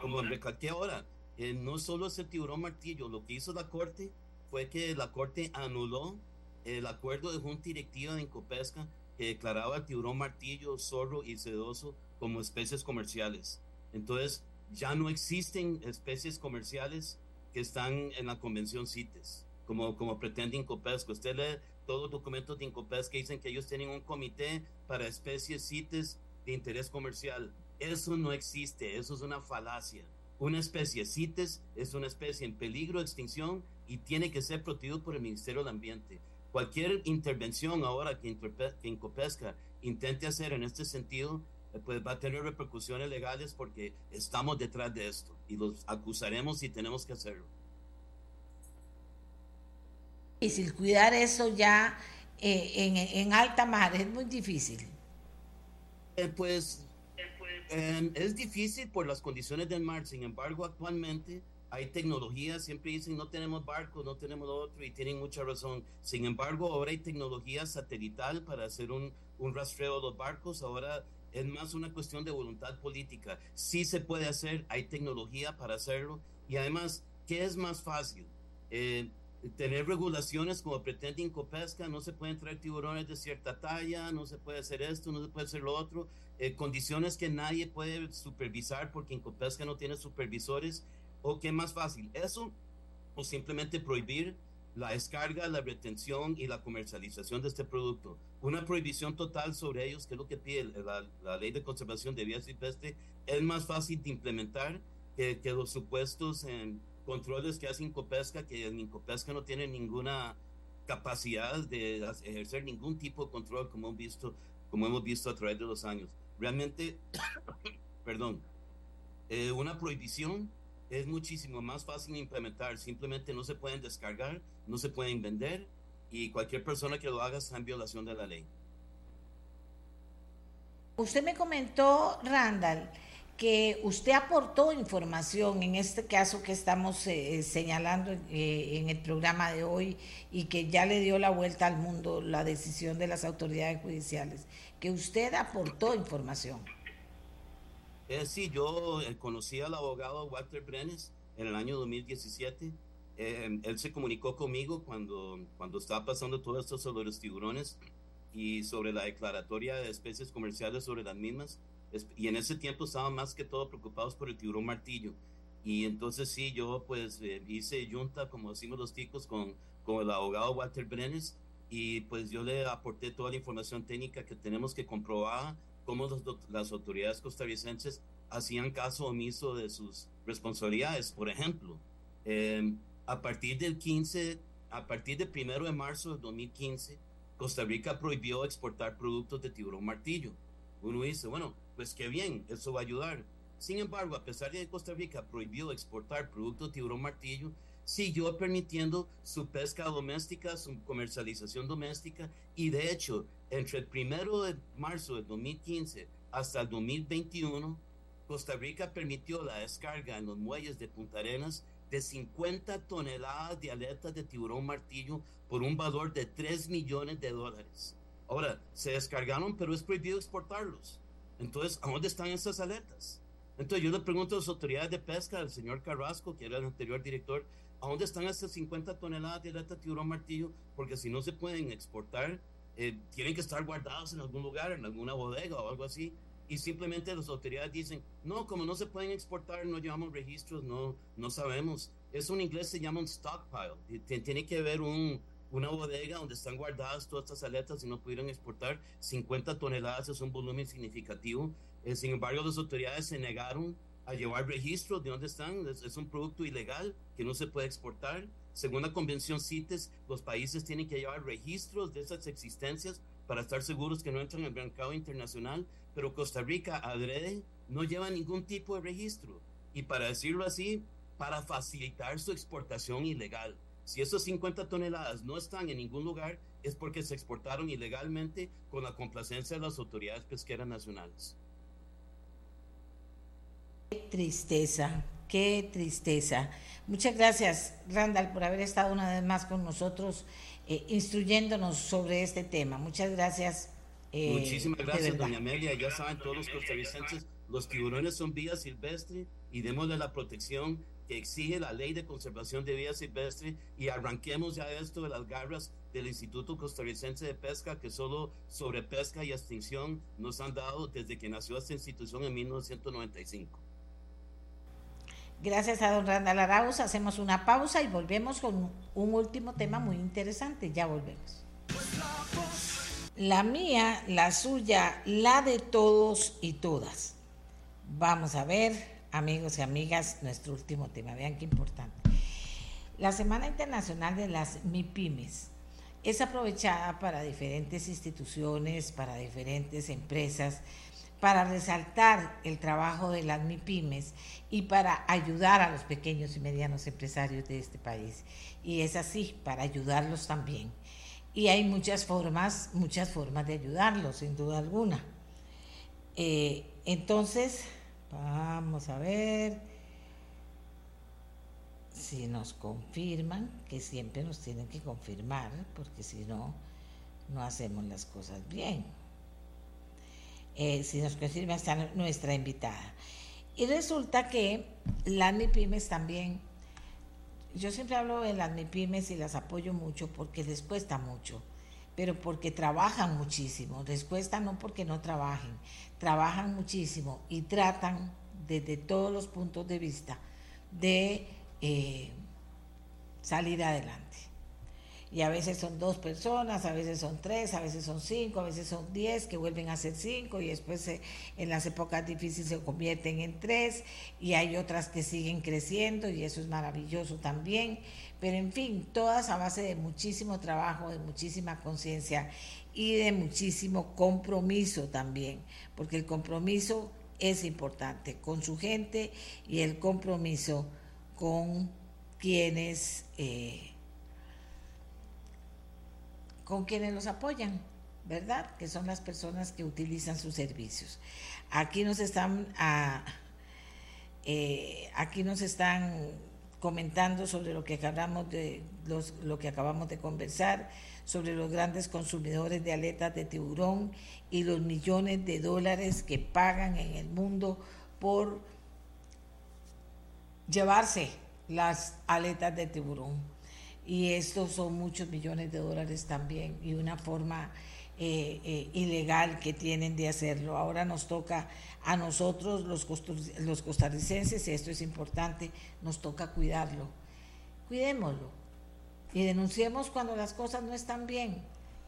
como recalqué ahora, eh, no solo ese tiburón martillo, lo que hizo la Corte fue que la Corte anuló el acuerdo de junta directiva de Incopesca que declaraba tiburón martillo, zorro y sedoso como especies comerciales. Entonces, ya no existen especies comerciales que están en la convención CITES, como, como pretende Incopesca. Usted lee todos los documentos de Incopesca que dicen que ellos tienen un comité para especies CITES de interés comercial. Eso no existe, eso es una falacia. Una especie CITES es una especie en peligro de extinción y tiene que ser protegido por el Ministerio del Ambiente. Cualquier intervención ahora que, que Incopesca intente hacer en este sentido, eh, pues va a tener repercusiones legales porque estamos detrás de esto y los acusaremos si tenemos que hacerlo. Y si cuidar eso ya eh, en, en, alta mar es muy difícil. Eh, pues Em, es difícil por las condiciones del mar, sin embargo, actualmente hay tecnología, siempre dicen no tenemos barcos, no tenemos otro y tienen mucha razón. Sin embargo, ahora hay tecnología satelital para hacer un, un rastreo de los barcos, ahora es más una cuestión de voluntad política. Sí se puede hacer, hay tecnología para hacerlo y además, ¿qué es más fácil? Eh, tener regulaciones como pretende Incopesca, no se pueden traer tiburones de cierta talla, no se puede hacer esto, no se puede hacer lo otro, eh, condiciones que nadie puede supervisar porque Incopesca no tiene supervisores, o qué más fácil, eso o simplemente prohibir la descarga, la retención y la comercialización de este producto. Una prohibición total sobre ellos, que es lo que pide la, la ley de conservación de vida silvestre, es más fácil de implementar que, que los supuestos en controles que hace Incopesca, que en Incopesca no tiene ninguna capacidad de ejercer ningún tipo de control como hemos visto, como hemos visto a través de los años. Realmente, (coughs) perdón, eh, una prohibición es muchísimo más fácil de implementar. Simplemente no se pueden descargar, no se pueden vender y cualquier persona que lo haga está en violación de la ley. Usted me comentó, Randall, que usted aportó información en este caso que estamos eh, señalando eh, en el programa de hoy y que ya le dio la vuelta al mundo la decisión de las autoridades judiciales, que usted aportó información. Eh, sí, yo eh, conocí al abogado Walter Brenes en el año 2017. él se comunicó conmigo cuando, cuando estaba pasando todo esto sobre los tiburones y sobre la declaratoria de especies comerciales sobre las mismas y en ese tiempo estaban más que todo preocupados por el tiburón martillo. Y entonces sí, yo pues eh, hice junta, como decimos los ticos, con, con el abogado Walter Brenes y pues yo le aporté toda la información técnica que tenemos que comprobar cómo las autoridades costarricenses hacían caso omiso de sus responsabilidades. Por ejemplo, em, a partir del 15, a partir del primero de marzo del 2015, Costa Rica prohibió exportar productos de tiburón martillo. Uno dice, bueno, pues qué bien, eso va a ayudar. Sin embargo, a pesar de que Costa Rica prohibió exportar productos tiburón martillo, siguió permitiendo su pesca doméstica, su comercialización doméstica y de hecho, entre el primero de marzo de 2015 hasta el 2021, Costa Rica permitió la descarga en los muelles de Punta Arenas de 50 toneladas de aletas de tiburón martillo por un valor de 3 millones de dólares. Ahora, se descargaron, pero es prohibido exportarlos. Entonces, ¿a dónde están esas aletas? Entonces, yo le pregunto a las autoridades de pesca, al señor Carrasco, que era el anterior director, ¿a dónde están esas 50 toneladas de aletas de tiburón martillo? Porque si no se pueden exportar, eh, tienen que estar guardados en algún lugar, en alguna bodega o algo así y simplemente las autoridades dicen, no, como no se pueden exportar, no llevamos registros, no, no sabemos. Eso en inglés se llama un stockpile. Tiene que haber un, una bodega donde están guardadas todas estas aletas y no pudieron exportar. 50 toneladas es un volumen significativo. Eh, sin embargo, las autoridades se negaron a llevar registros de dónde están. Es, es, un producto ilegal que no se puede exportar. Según la convención CITES, los países tienen que llevar registros de esas existencias para estar seguros que no entran al mercado internacional pero Costa Rica adrede no lleva ningún tipo de registro. Y para decirlo así, para facilitar su exportación ilegal. Si esos 50 toneladas no están en ningún lugar, es porque se exportaron ilegalmente con la complacencia de las autoridades pesqueras nacionales. Qué tristeza, qué tristeza. Muchas gracias, Randall, por haber estado una vez más con nosotros eh, instruyéndonos sobre este tema. Muchas gracias eh, Muchísimas gracias, doña Amelia. Ya saben todos los costarricenses, los tiburones son vida silvestre y démosle la protección que exige la ley de conservación de vida silvestre y arranquemos ya esto de las garras del Instituto Costarricense de Pesca que solo sobre pesca y extinción nos han dado desde que nació esta institución en 1995. Gracias a don Randall Arauz. Hacemos una pausa y volvemos con un último tema muy interesante. Ya volvemos la mía, la suya, la de todos y todas. Vamos a ver, amigos y amigas, nuestro último tema. Vean qué importante. La Semana Internacional de las MIPIMES es aprovechada para diferentes instituciones, para diferentes empresas, para resaltar el trabajo de las MIPIMES y para ayudar a los pequeños y medianos empresarios de este país. Y es así, para ayudarlos también y hay muchas formas, muchas formas de ayudarlos, sin duda alguna. Eh, entonces, vamos a ver si nos confirman, que siempre nos tienen que confirmar, porque si no, no hacemos las cosas bien. Eh, si nos confirma, está nuestra invitada. Y resulta que las MIPIMES también yo siempre hablo de las MIPIMES y las apoyo mucho porque les cuesta mucho, pero porque trabajan muchísimo. Les cuesta no porque no trabajen, trabajan muchísimo y tratan desde todos los puntos de vista de eh, salir adelante y a veces son dos personas, a veces son tres, a veces son cinco, a veces son diez que vuelven a ser cinco y después en las épocas difíciles se convierten en tres y hay otras que siguen creciendo y eso es maravilloso también. Pero en fin, todas a base de muchísimo trabajo, de muchísima conciencia y de muchísimo compromiso también, porque el compromiso es importante con su gente y el compromiso con quienes... Eh, con quienes los apoyan, ¿verdad? Que son las personas que utilizan sus servicios. Aquí nos están, ah, eh, aquí nos están comentando sobre lo que acabamos de lo que acabamos de conversar sobre los grandes consumidores de aletas de tiburón y los millones de dólares que pagan en el mundo por llevarse las aletas de tiburón y estos son muchos millones de dólares también y una forma eh, eh, ilegal que tienen de hacerlo. Ahora nos toca a nosotros, los, los costarricenses, esto es importante, nos toca cuidarlo. Cuidémoslo y denunciemos cuando las cosas no están bien.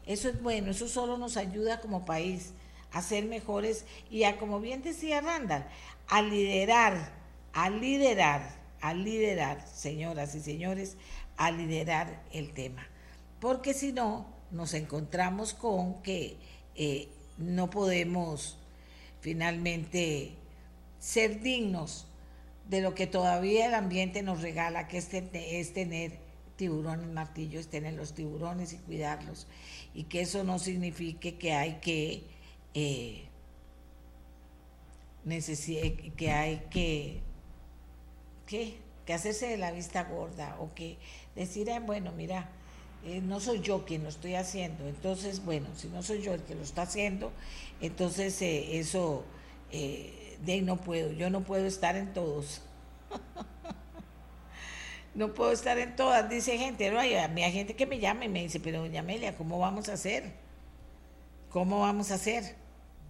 Eso es bueno, eso solo nos ayuda como país a ser mejores y a, como bien decía Randall, a liderar, a liderar, a liderar, señoras y señores, a liderar el tema. Porque si no, nos encontramos con que eh, no podemos finalmente ser dignos de lo que todavía el ambiente nos regala, que es, es tener tiburones martillos, tener los tiburones y cuidarlos. Y que eso no signifique que hay que, eh, que hay que, que hacerse de la vista gorda o que decir, bueno, mira, eh, no soy yo quien lo estoy haciendo. Entonces, bueno, si no soy yo el que lo está haciendo, entonces eh, eso de ahí no puedo, yo no puedo estar en todos. (laughs) no puedo estar en todas, dice gente, no hay, hay gente que me llama y me dice, pero doña Amelia, ¿cómo vamos a hacer? ¿Cómo vamos a hacer?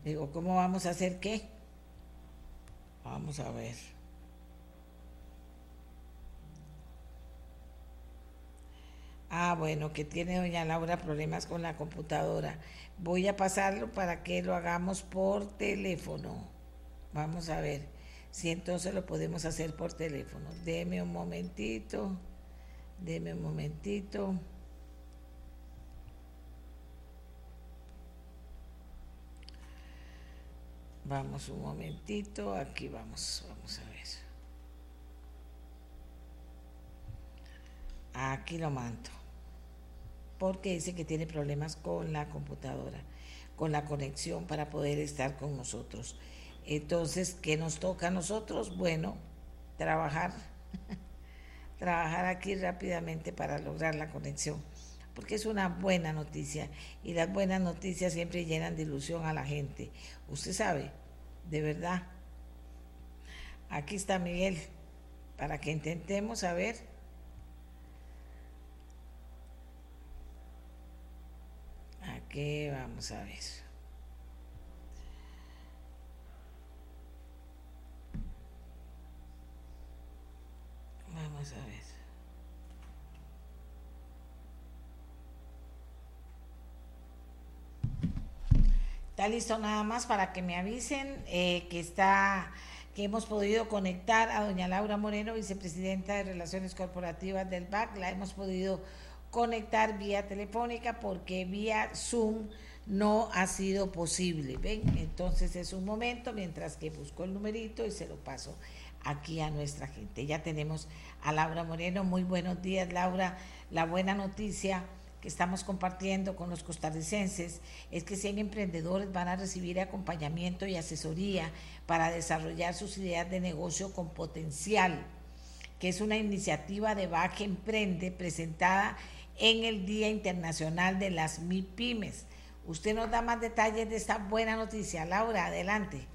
Digo, ¿cómo vamos a hacer qué? Vamos a ver. Ah, bueno, que tiene doña Laura problemas con la computadora. Voy a pasarlo para que lo hagamos por teléfono. Vamos a ver si entonces lo podemos hacer por teléfono. Deme un momentito, deme un momentito. Vamos un momentito, aquí vamos, vamos a ver. Aquí lo mando. Porque dice que tiene problemas con la computadora, con la conexión para poder estar con nosotros. Entonces, ¿qué nos toca a nosotros? Bueno, trabajar, (laughs) trabajar aquí rápidamente para lograr la conexión, porque es una buena noticia y las buenas noticias siempre llenan de ilusión a la gente. Usted sabe, de verdad. Aquí está Miguel, para que intentemos saber. Aquí vamos a ver. Vamos a ver. Está listo nada más para que me avisen eh, que está que hemos podido conectar a doña Laura Moreno, vicepresidenta de Relaciones Corporativas del BAC. La hemos podido conectar vía telefónica porque vía Zoom no ha sido posible. Entonces es un momento mientras que busco el numerito y se lo paso aquí a nuestra gente. Ya tenemos a Laura Moreno. Muy buenos días, Laura. La buena noticia que estamos compartiendo con los costarricenses es que 100 emprendedores van a recibir acompañamiento y asesoría para desarrollar sus ideas de negocio con potencial, que es una iniciativa de Baje Emprende presentada en el Día Internacional de las MIPIMES. Usted nos da más detalles de esta buena noticia. Laura, adelante.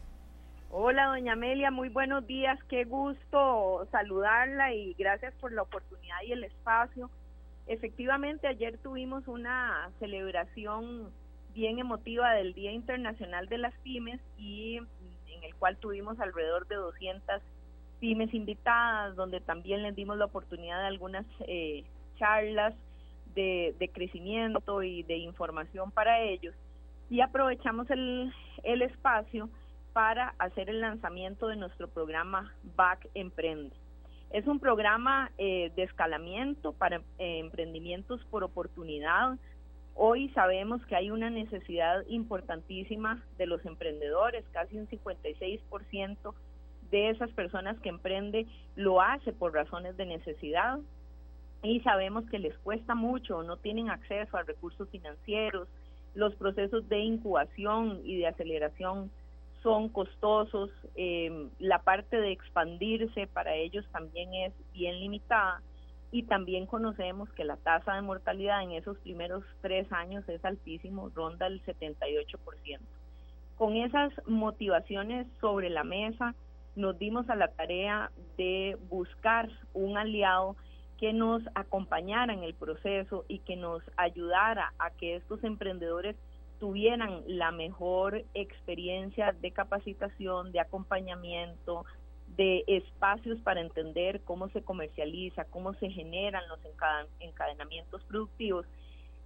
Hola, doña Amelia, muy buenos días. Qué gusto saludarla y gracias por la oportunidad y el espacio. Efectivamente, ayer tuvimos una celebración bien emotiva del Día Internacional de las Pymes y en el cual tuvimos alrededor de 200 pymes invitadas, donde también les dimos la oportunidad de algunas eh, charlas de, crecimiento y de información para ellos. Y aprovechamos el, el espacio para hacer el lanzamiento de nuestro programa Back Emprende. Es un programa eh, de escalamiento para eh, emprendimientos por oportunidad. Hoy sabemos que hay una necesidad importantísima de los emprendedores, casi un 56% de esas personas que emprende lo hace por razones de necesidad y sabemos que les cuesta mucho, no tienen acceso a recursos financieros, los procesos de incubación y de aceleración son costosos, em, la parte de expandirse para ellos también es bien limitada y también conocemos que la tasa de mortalidad en esos primeros tres años es altísimo, ronda el 78%. Con esas motivaciones sobre la mesa, nos dimos a la tarea de buscar un aliado que nos acompañara en el proceso y que nos ayudara a que estos emprendedores tuvieran la mejor experiencia de capacitación, de acompañamiento, de espacios para entender cómo se comercializa, cómo se generan los encadenamientos productivos,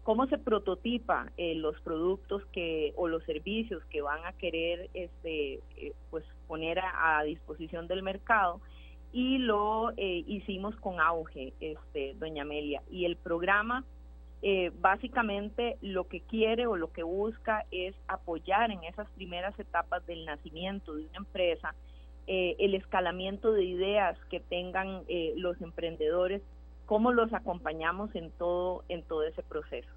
cómo se prototipa eh, los productos que o los servicios que van a querer este eh, pues poner a, disposición del mercado y lo eh, hicimos con auge este doña Amelia y el programa básicamente lo que quiere o lo que busca es apoyar en esas primeras etapas del nacimiento de una empresa eh, el escalamiento de ideas que tengan eh, los emprendedores, cómo los acompañamos en todo, en todo ese proceso.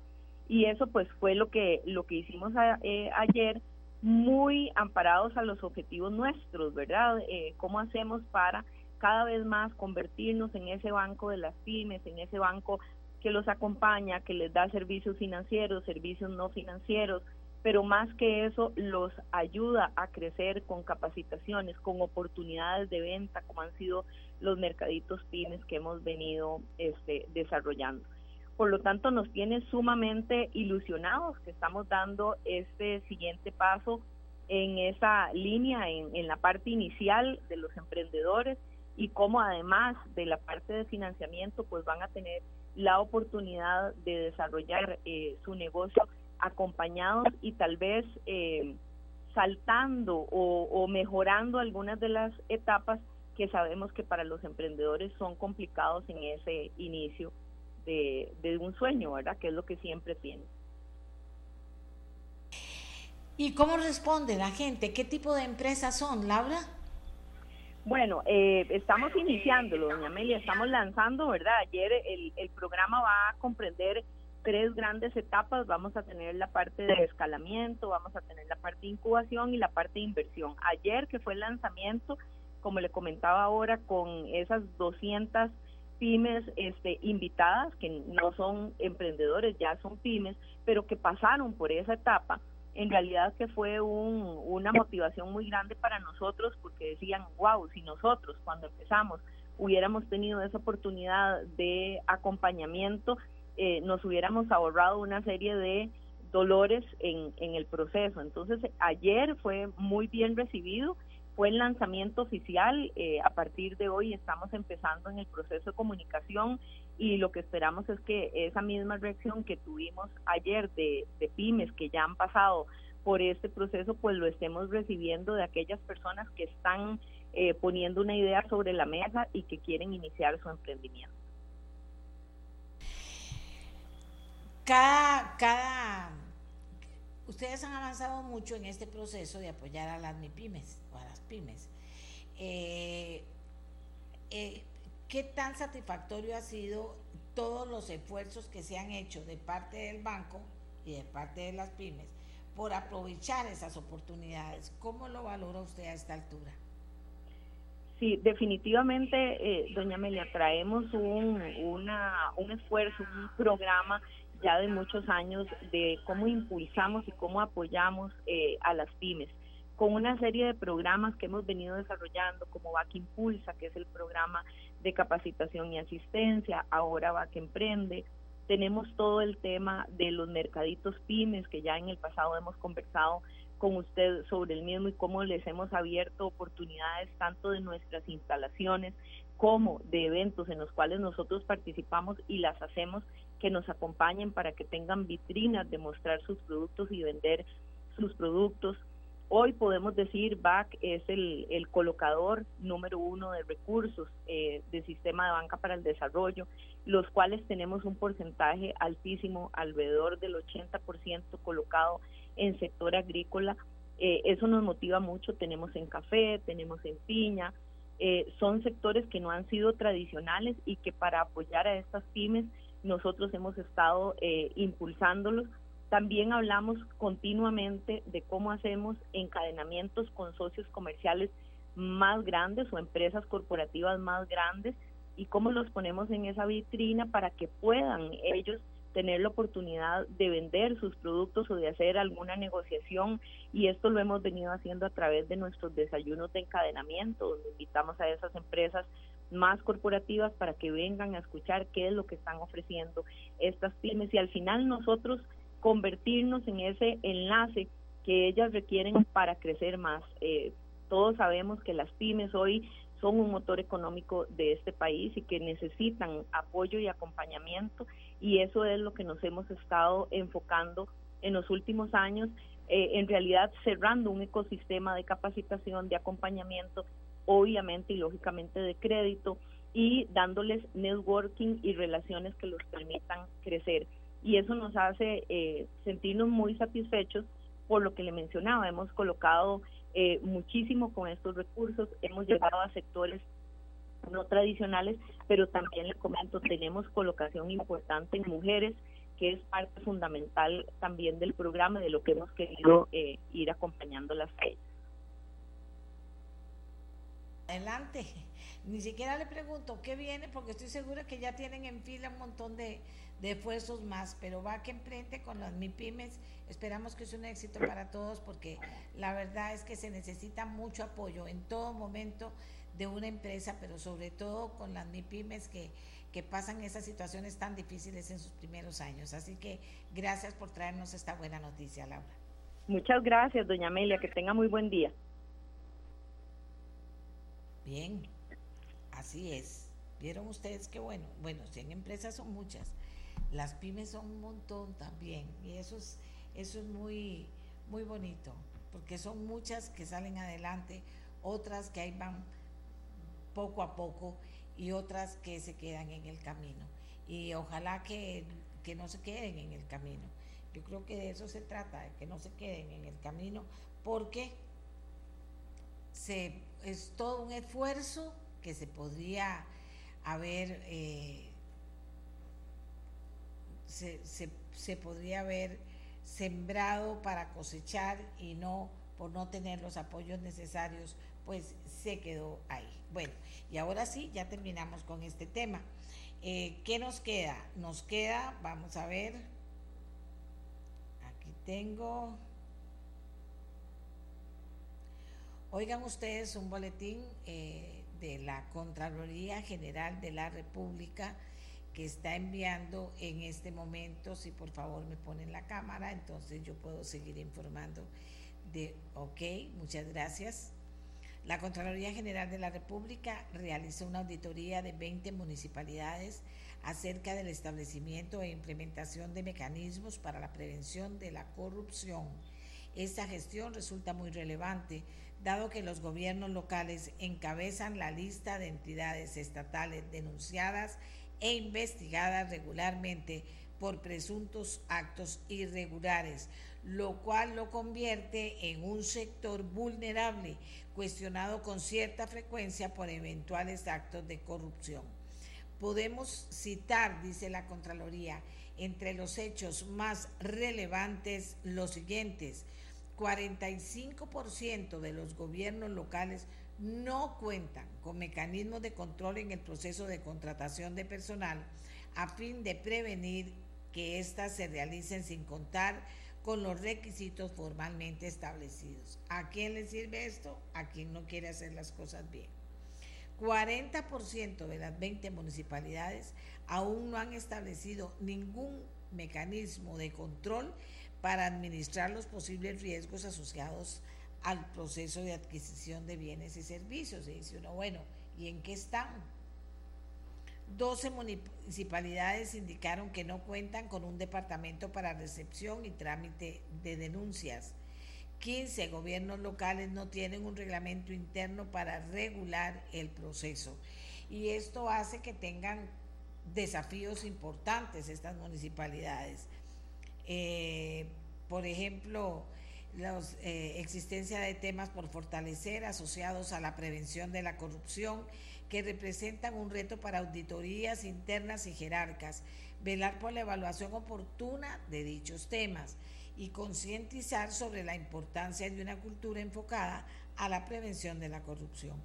Y eso pues fue lo que, lo que hicimos eh, ayer, muy amparados a los objetivos nuestros, ¿verdad? ¿Cómo hacemos para cada vez más convertirnos en ese banco de las pymes, en ese banco que los acompaña, que les da servicios financieros, servicios no financieros, pero más que eso los ayuda a crecer con capacitaciones, con oportunidades de venta, como han sido los mercaditos pymes que hemos venido este, desarrollando. Por lo tanto, nos tiene sumamente ilusionados que estamos dando este siguiente paso en esa línea, en, en la parte inicial de los emprendedores y cómo además de la parte de financiamiento, pues van a tener la oportunidad de desarrollar eh, su negocio acompañados y tal vez eh, saltando o, mejorando algunas de las etapas que sabemos que para los emprendedores son complicados en ese inicio de, un sueño, ¿verdad? Que es lo que siempre tienen. ¿Y cómo responde la gente? ¿Qué tipo de empresas son, Laura? Bueno, eh, estamos iniciándolo, doña Amelia, estamos lanzando, ¿verdad? Ayer el, el programa va a comprender tres grandes etapas. Vamos a tener la parte de escalamiento, vamos a tener la parte de incubación y la parte de inversión. Ayer que fue el lanzamiento, como le comentaba ahora, con esas 200 pymes este, invitadas, que no son emprendedores, ya son pymes, pero que pasaron por esa etapa, en realidad que fue un, una motivación muy grande para nosotros porque decían, wow, si nosotros cuando empezamos hubiéramos tenido esa oportunidad de acompañamiento, eh, nos hubiéramos ahorrado una serie de dolores en, en el proceso. Entonces, ayer fue muy bien recibido, fue el lanzamiento oficial, eh, a partir de hoy estamos empezando en el proceso de comunicación y lo que esperamos es que esa misma reacción que tuvimos ayer de, pymes que ya han pasado por este proceso, pues lo estemos recibiendo de aquellas personas que están eh, poniendo una idea sobre la mesa y que quieren iniciar su emprendimiento. cada, cada, ustedes han avanzado mucho en este proceso de apoyar a las MIPIMES o a las pymes. Eh, eh, ¿Qué tan satisfactorio ha sido todos los esfuerzos que se han hecho de parte del banco y de parte de las pymes por aprovechar esas oportunidades? ¿Cómo lo valora usted a esta altura? Sí, definitivamente, eh, doña Amelia, traemos un, un esfuerzo, un programa ya de muchos años de cómo impulsamos y cómo apoyamos eh, a las pymes con una serie de programas que hemos venido desarrollando como VAC Impulsa, que es el programa de capacitación y asistencia, ahora VAC Emprende. Tenemos todo el tema de los mercaditos pymes, que ya en el pasado hemos conversado con usted sobre el mismo y cómo les hemos abierto oportunidades tanto de nuestras instalaciones como de eventos en los cuales nosotros participamos y las hacemos que nos acompañen para que tengan vitrinas de mostrar sus productos y vender sus productos. Hoy podemos decir BAC es el, colocador número uno de recursos eh, del sistema de banca para el desarrollo, los cuales tenemos un porcentaje altísimo, alrededor del 80% colocado en sector agrícola. Eh, eso nos motiva mucho, tenemos en café, tenemos en piña, eh, son sectores que no han sido tradicionales y que para apoyar a estas pymes nosotros hemos estado eh, impulsándolos. También hablamos continuamente de cómo hacemos encadenamientos con socios comerciales más grandes o empresas corporativas más grandes y cómo los ponemos en esa vitrina para que puedan ellos tener la oportunidad de vender sus productos o de hacer alguna negociación. Y esto lo hemos venido haciendo a través de nuestros desayunos de encadenamiento, donde invitamos a esas empresas más corporativas para que vengan a escuchar qué es lo que están ofreciendo estas pymes. Y al final nosotros convertirnos en ese enlace que ellas requieren para crecer más. Eh, todos sabemos que las pymes hoy son un motor económico de este país y que necesitan apoyo y acompañamiento y eso es lo que nos hemos estado enfocando en los últimos años, eh, en realidad cerrando un ecosistema de capacitación, de acompañamiento, obviamente y lógicamente de crédito y dándoles networking y relaciones que los permitan crecer. Y eso nos hace eh, sentirnos muy satisfechos por lo que le mencionaba. Hemos colocado eh, muchísimo con estos recursos, hemos llegado a sectores no tradicionales, pero también le comento, tenemos colocación importante en mujeres, que es parte fundamental también del programa, de lo que hemos querido eh, ir acompañando las ellas. Adelante. Ni siquiera le pregunto qué viene, porque estoy segura que ya tienen en fila un montón de, de esfuerzos más, pero va que emprende con las MIPIMES. Esperamos que sea un éxito para todos, porque la verdad es que se necesita mucho apoyo en todo momento de una empresa, pero sobre todo con las MIPIMES que, que pasan esas situaciones tan difíciles en sus primeros años. Así que gracias por traernos esta buena noticia, Laura. Muchas gracias, doña Amelia, que tenga muy buen día. Bien, así es. Vieron ustedes que bueno, bueno, 100 empresas son muchas, las pymes son un montón también y eso es, eso es muy, muy bonito, porque son muchas que salen adelante, otras que ahí van poco a poco y otras que se quedan en el camino. Y ojalá que, que no se queden en el camino. Yo creo que de eso se trata, de que no se queden en el camino, porque se, es todo un esfuerzo que se podría haber, eh, se, se, podría haber sembrado para cosechar y no por no tener los apoyos necesarios, pues se quedó ahí. Bueno, y ahora sí, ya terminamos con este tema. Eh, ¿Qué nos queda? Nos queda, vamos a ver, aquí tengo, oigan ustedes un boletín eh, de la Contraloría General de la República que está enviando en este momento, si por favor me ponen la cámara, entonces yo puedo seguir informando de, ok, muchas gracias. La Contraloría General de la República realizó una auditoría de 20 municipalidades acerca del establecimiento e implementación de mecanismos para la prevención de la corrupción. Esta gestión resulta muy relevante, dado que los gobiernos locales encabezan la lista de entidades estatales denunciadas e investigadas regularmente por presuntos actos irregulares, lo cual lo convierte en un sector vulnerable, cuestionado con cierta frecuencia por eventuales actos de corrupción. Podemos citar, dice la Contraloría, entre los hechos más relevantes los siguientes. 45% de los gobiernos locales no cuentan con mecanismos de control en el proceso de contratación de personal a fin de prevenir que éstas se realicen sin contar con los requisitos formalmente establecidos. ¿A quién le sirve esto? A quien no quiere hacer las cosas bien. 40% de las 20 municipalidades aún no han establecido ningún mecanismo de control para administrar los posibles riesgos asociados al proceso de adquisición de bienes y servicios. Y dice uno, bueno, ¿y en qué están? 12 municipalidades indicaron que no cuentan con un departamento para recepción y trámite de denuncias. 15 gobiernos locales no tienen un reglamento interno para regular el proceso. Y esto hace que tengan desafíos importantes estas municipalidades. Eh, por ejemplo, la eh, existencia de temas por fortalecer asociados a la prevención de la corrupción que representan un reto para auditorías internas y jerarcas, velar por la evaluación oportuna de dichos temas y concientizar sobre la importancia de una cultura enfocada a la prevención de la corrupción.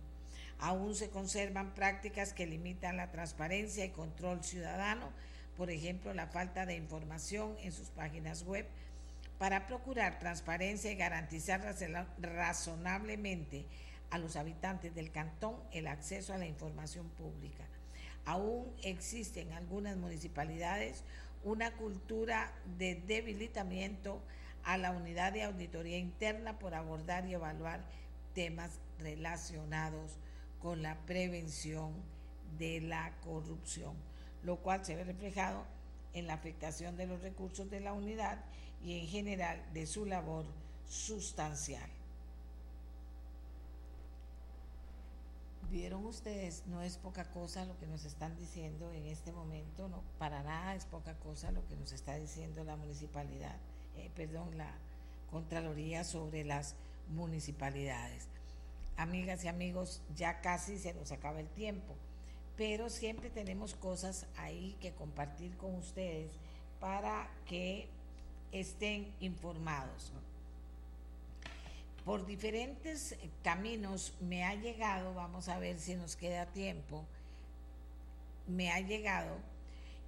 Aún se conservan prácticas que limitan la transparencia y control ciudadano, por ejemplo, la falta de información en sus páginas web, para procurar transparencia y garantizar razonablemente a los habitantes del cantón el acceso a la información pública. Aún existen algunas municipalidades una cultura de debilitamiento a la unidad de auditoría interna por abordar y evaluar temas relacionados con la prevención de la corrupción, lo cual se ve reflejado en la afectación de los recursos de la unidad y en general de su labor sustancial. Vieron ustedes, no es poca cosa lo que nos están diciendo en este momento, no, para nada es poca cosa lo que nos está diciendo la municipalidad, eh, perdón, la Contraloría sobre las municipalidades. Amigas y amigos, ya casi se nos acaba el tiempo, pero siempre tenemos cosas ahí que compartir con ustedes para que estén informados por diferentes eh, caminos me ha llegado, vamos a ver si nos queda tiempo, me ha llegado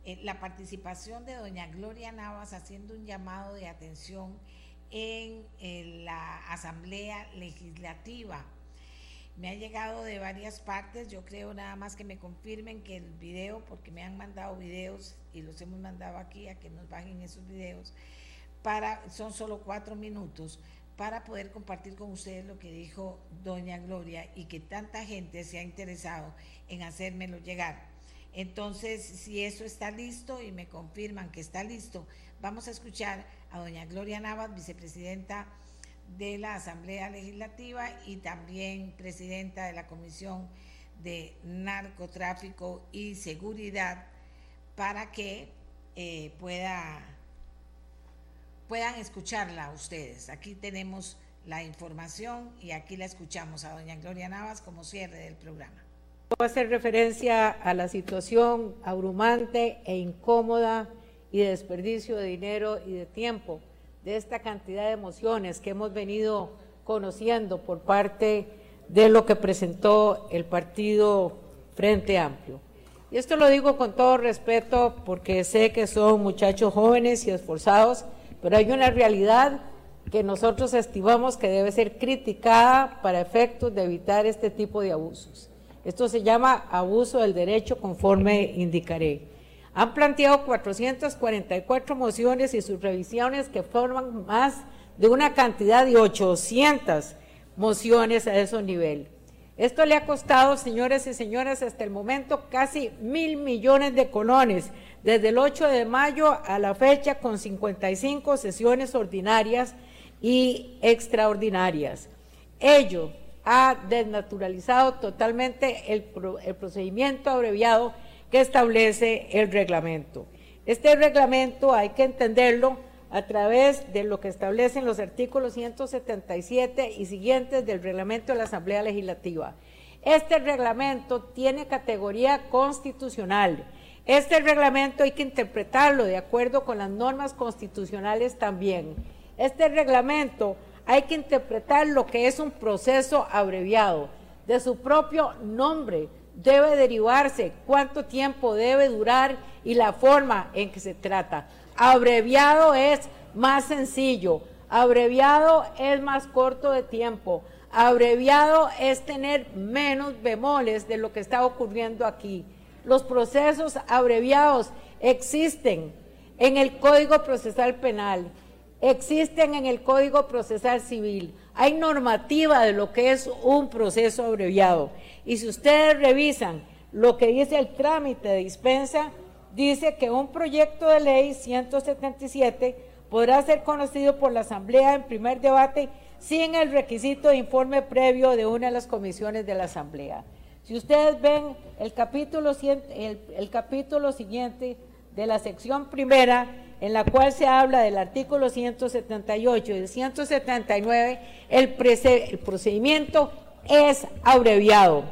eh, la participación de doña Gloria Navas haciendo un llamado de atención en, la Asamblea Legislativa. Me ha llegado de varias partes, yo creo nada más que me confirmen que el video, porque me han mandado videos y los hemos mandado aquí a que nos bajen esos videos, para, son solo cuatro minutos, para poder compartir con ustedes lo que dijo doña Gloria y que tanta gente se ha interesado en hacérmelo llegar. Entonces, si eso está listo y me confirman que está listo, vamos a escuchar a doña Gloria Navas, vicepresidenta de la Asamblea Legislativa y también presidenta de la Comisión de Narcotráfico y Seguridad, para que eh, pueda puedan escucharla ustedes. Aquí tenemos la información y aquí la escuchamos a doña Gloria Navas como cierre del programa. Voy a hacer referencia a la situación abrumante e incómoda y de desperdicio de dinero y de tiempo de esta cantidad de emociones que hemos venido conociendo por parte de lo que presentó el partido Frente Amplio. Y esto lo digo con todo respeto porque sé que son muchachos jóvenes y esforzados pero hay una realidad que nosotros estimamos que debe ser criticada para efectos de evitar este tipo de abusos. Esto se llama abuso del derecho conforme indicaré. Han planteado 444 mociones y sus revisiones que forman más de una cantidad de 800 mociones a ese nivel. Esto le ha costado, señores y señoras, hasta el momento casi mil millones de colones desde el 8 de mayo a la fecha con 55 sesiones ordinarias y extraordinarias. Ello ha desnaturalizado totalmente el, procedimiento abreviado que establece el reglamento. Este reglamento hay que entenderlo a través de lo que establecen los artículos 177 y siguientes del reglamento de la Asamblea Legislativa. Este reglamento tiene categoría constitucional este reglamento hay que interpretarlo de acuerdo con las normas constitucionales también. Este reglamento hay que interpretar lo que es un proceso abreviado. De su propio nombre debe derivarse cuánto tiempo debe durar y la forma en que se trata. Abreviado es más sencillo, abreviado es más corto de tiempo, abreviado es tener menos bemoles de lo que está ocurriendo aquí. Los procesos abreviados existen en el Código Procesal Penal, existen en el Código Procesal Civil. Hay normativa de lo que es un proceso abreviado. Y si ustedes revisan lo que dice el trámite de dispensa, dice que un proyecto de ley 177 podrá ser conocido por la Asamblea en primer debate sin el requisito de informe previo de una de las comisiones de la Asamblea. Si ustedes ven el capítulo, el, capítulo siguiente de la sección primera, en la cual se habla del artículo 178 y el 179, el, el procedimiento es abreviado.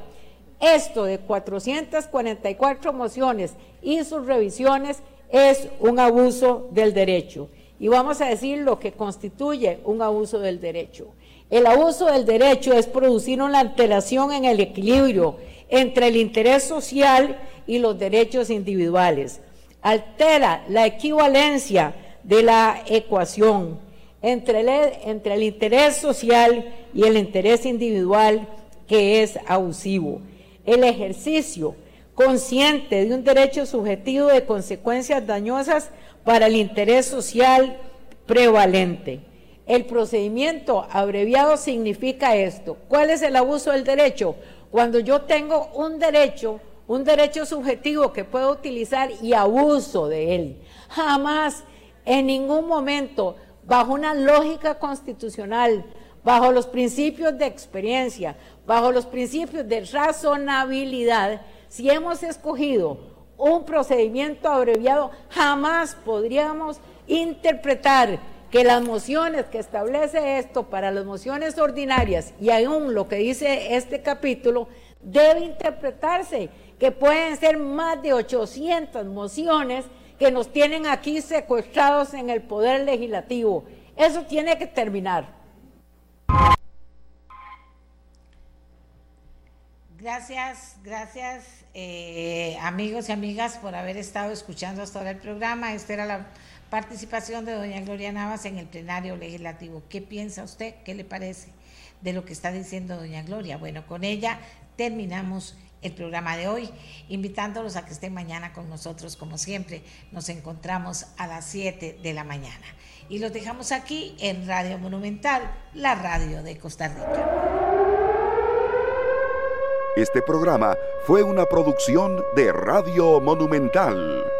Esto de 444 mociones y sus revisiones es un abuso del derecho. Y vamos a decir lo que constituye un abuso del derecho. El abuso del derecho es producir una alteración en el equilibrio entre el interés social y los derechos individuales. Altera la equivalencia de la ecuación entre el, interés social y el interés individual que es abusivo. El ejercicio consciente de un derecho subjetivo de consecuencias dañosas para el interés social prevalente. El procedimiento abreviado significa esto. ¿Cuál es el abuso del derecho? Cuando yo tengo un derecho, un derecho subjetivo que puedo utilizar y abuso de él. Jamás, en ningún momento, bajo una lógica constitucional, bajo los principios de experiencia, bajo los principios de razonabilidad, si hemos escogido un procedimiento abreviado, jamás podríamos interpretar que las mociones que establece esto para las mociones ordinarias y aún lo que dice este capítulo debe interpretarse que pueden ser más de 800 mociones que nos tienen aquí secuestrados en el poder legislativo. Eso tiene que terminar. Gracias, gracias eh, amigos y amigas por haber estado escuchando hasta ahora el programa. Esta era la participación de doña Gloria Navas en el plenario legislativo. ¿Qué piensa usted? ¿Qué le parece de lo que está diciendo doña Gloria? Bueno, con ella terminamos el programa de hoy, invitándolos a que estén mañana con nosotros como siempre. Nos encontramos a las 7 de la mañana. Y los dejamos aquí en Radio Monumental, la radio de Costa Rica. Este programa fue una producción de Radio Monumental.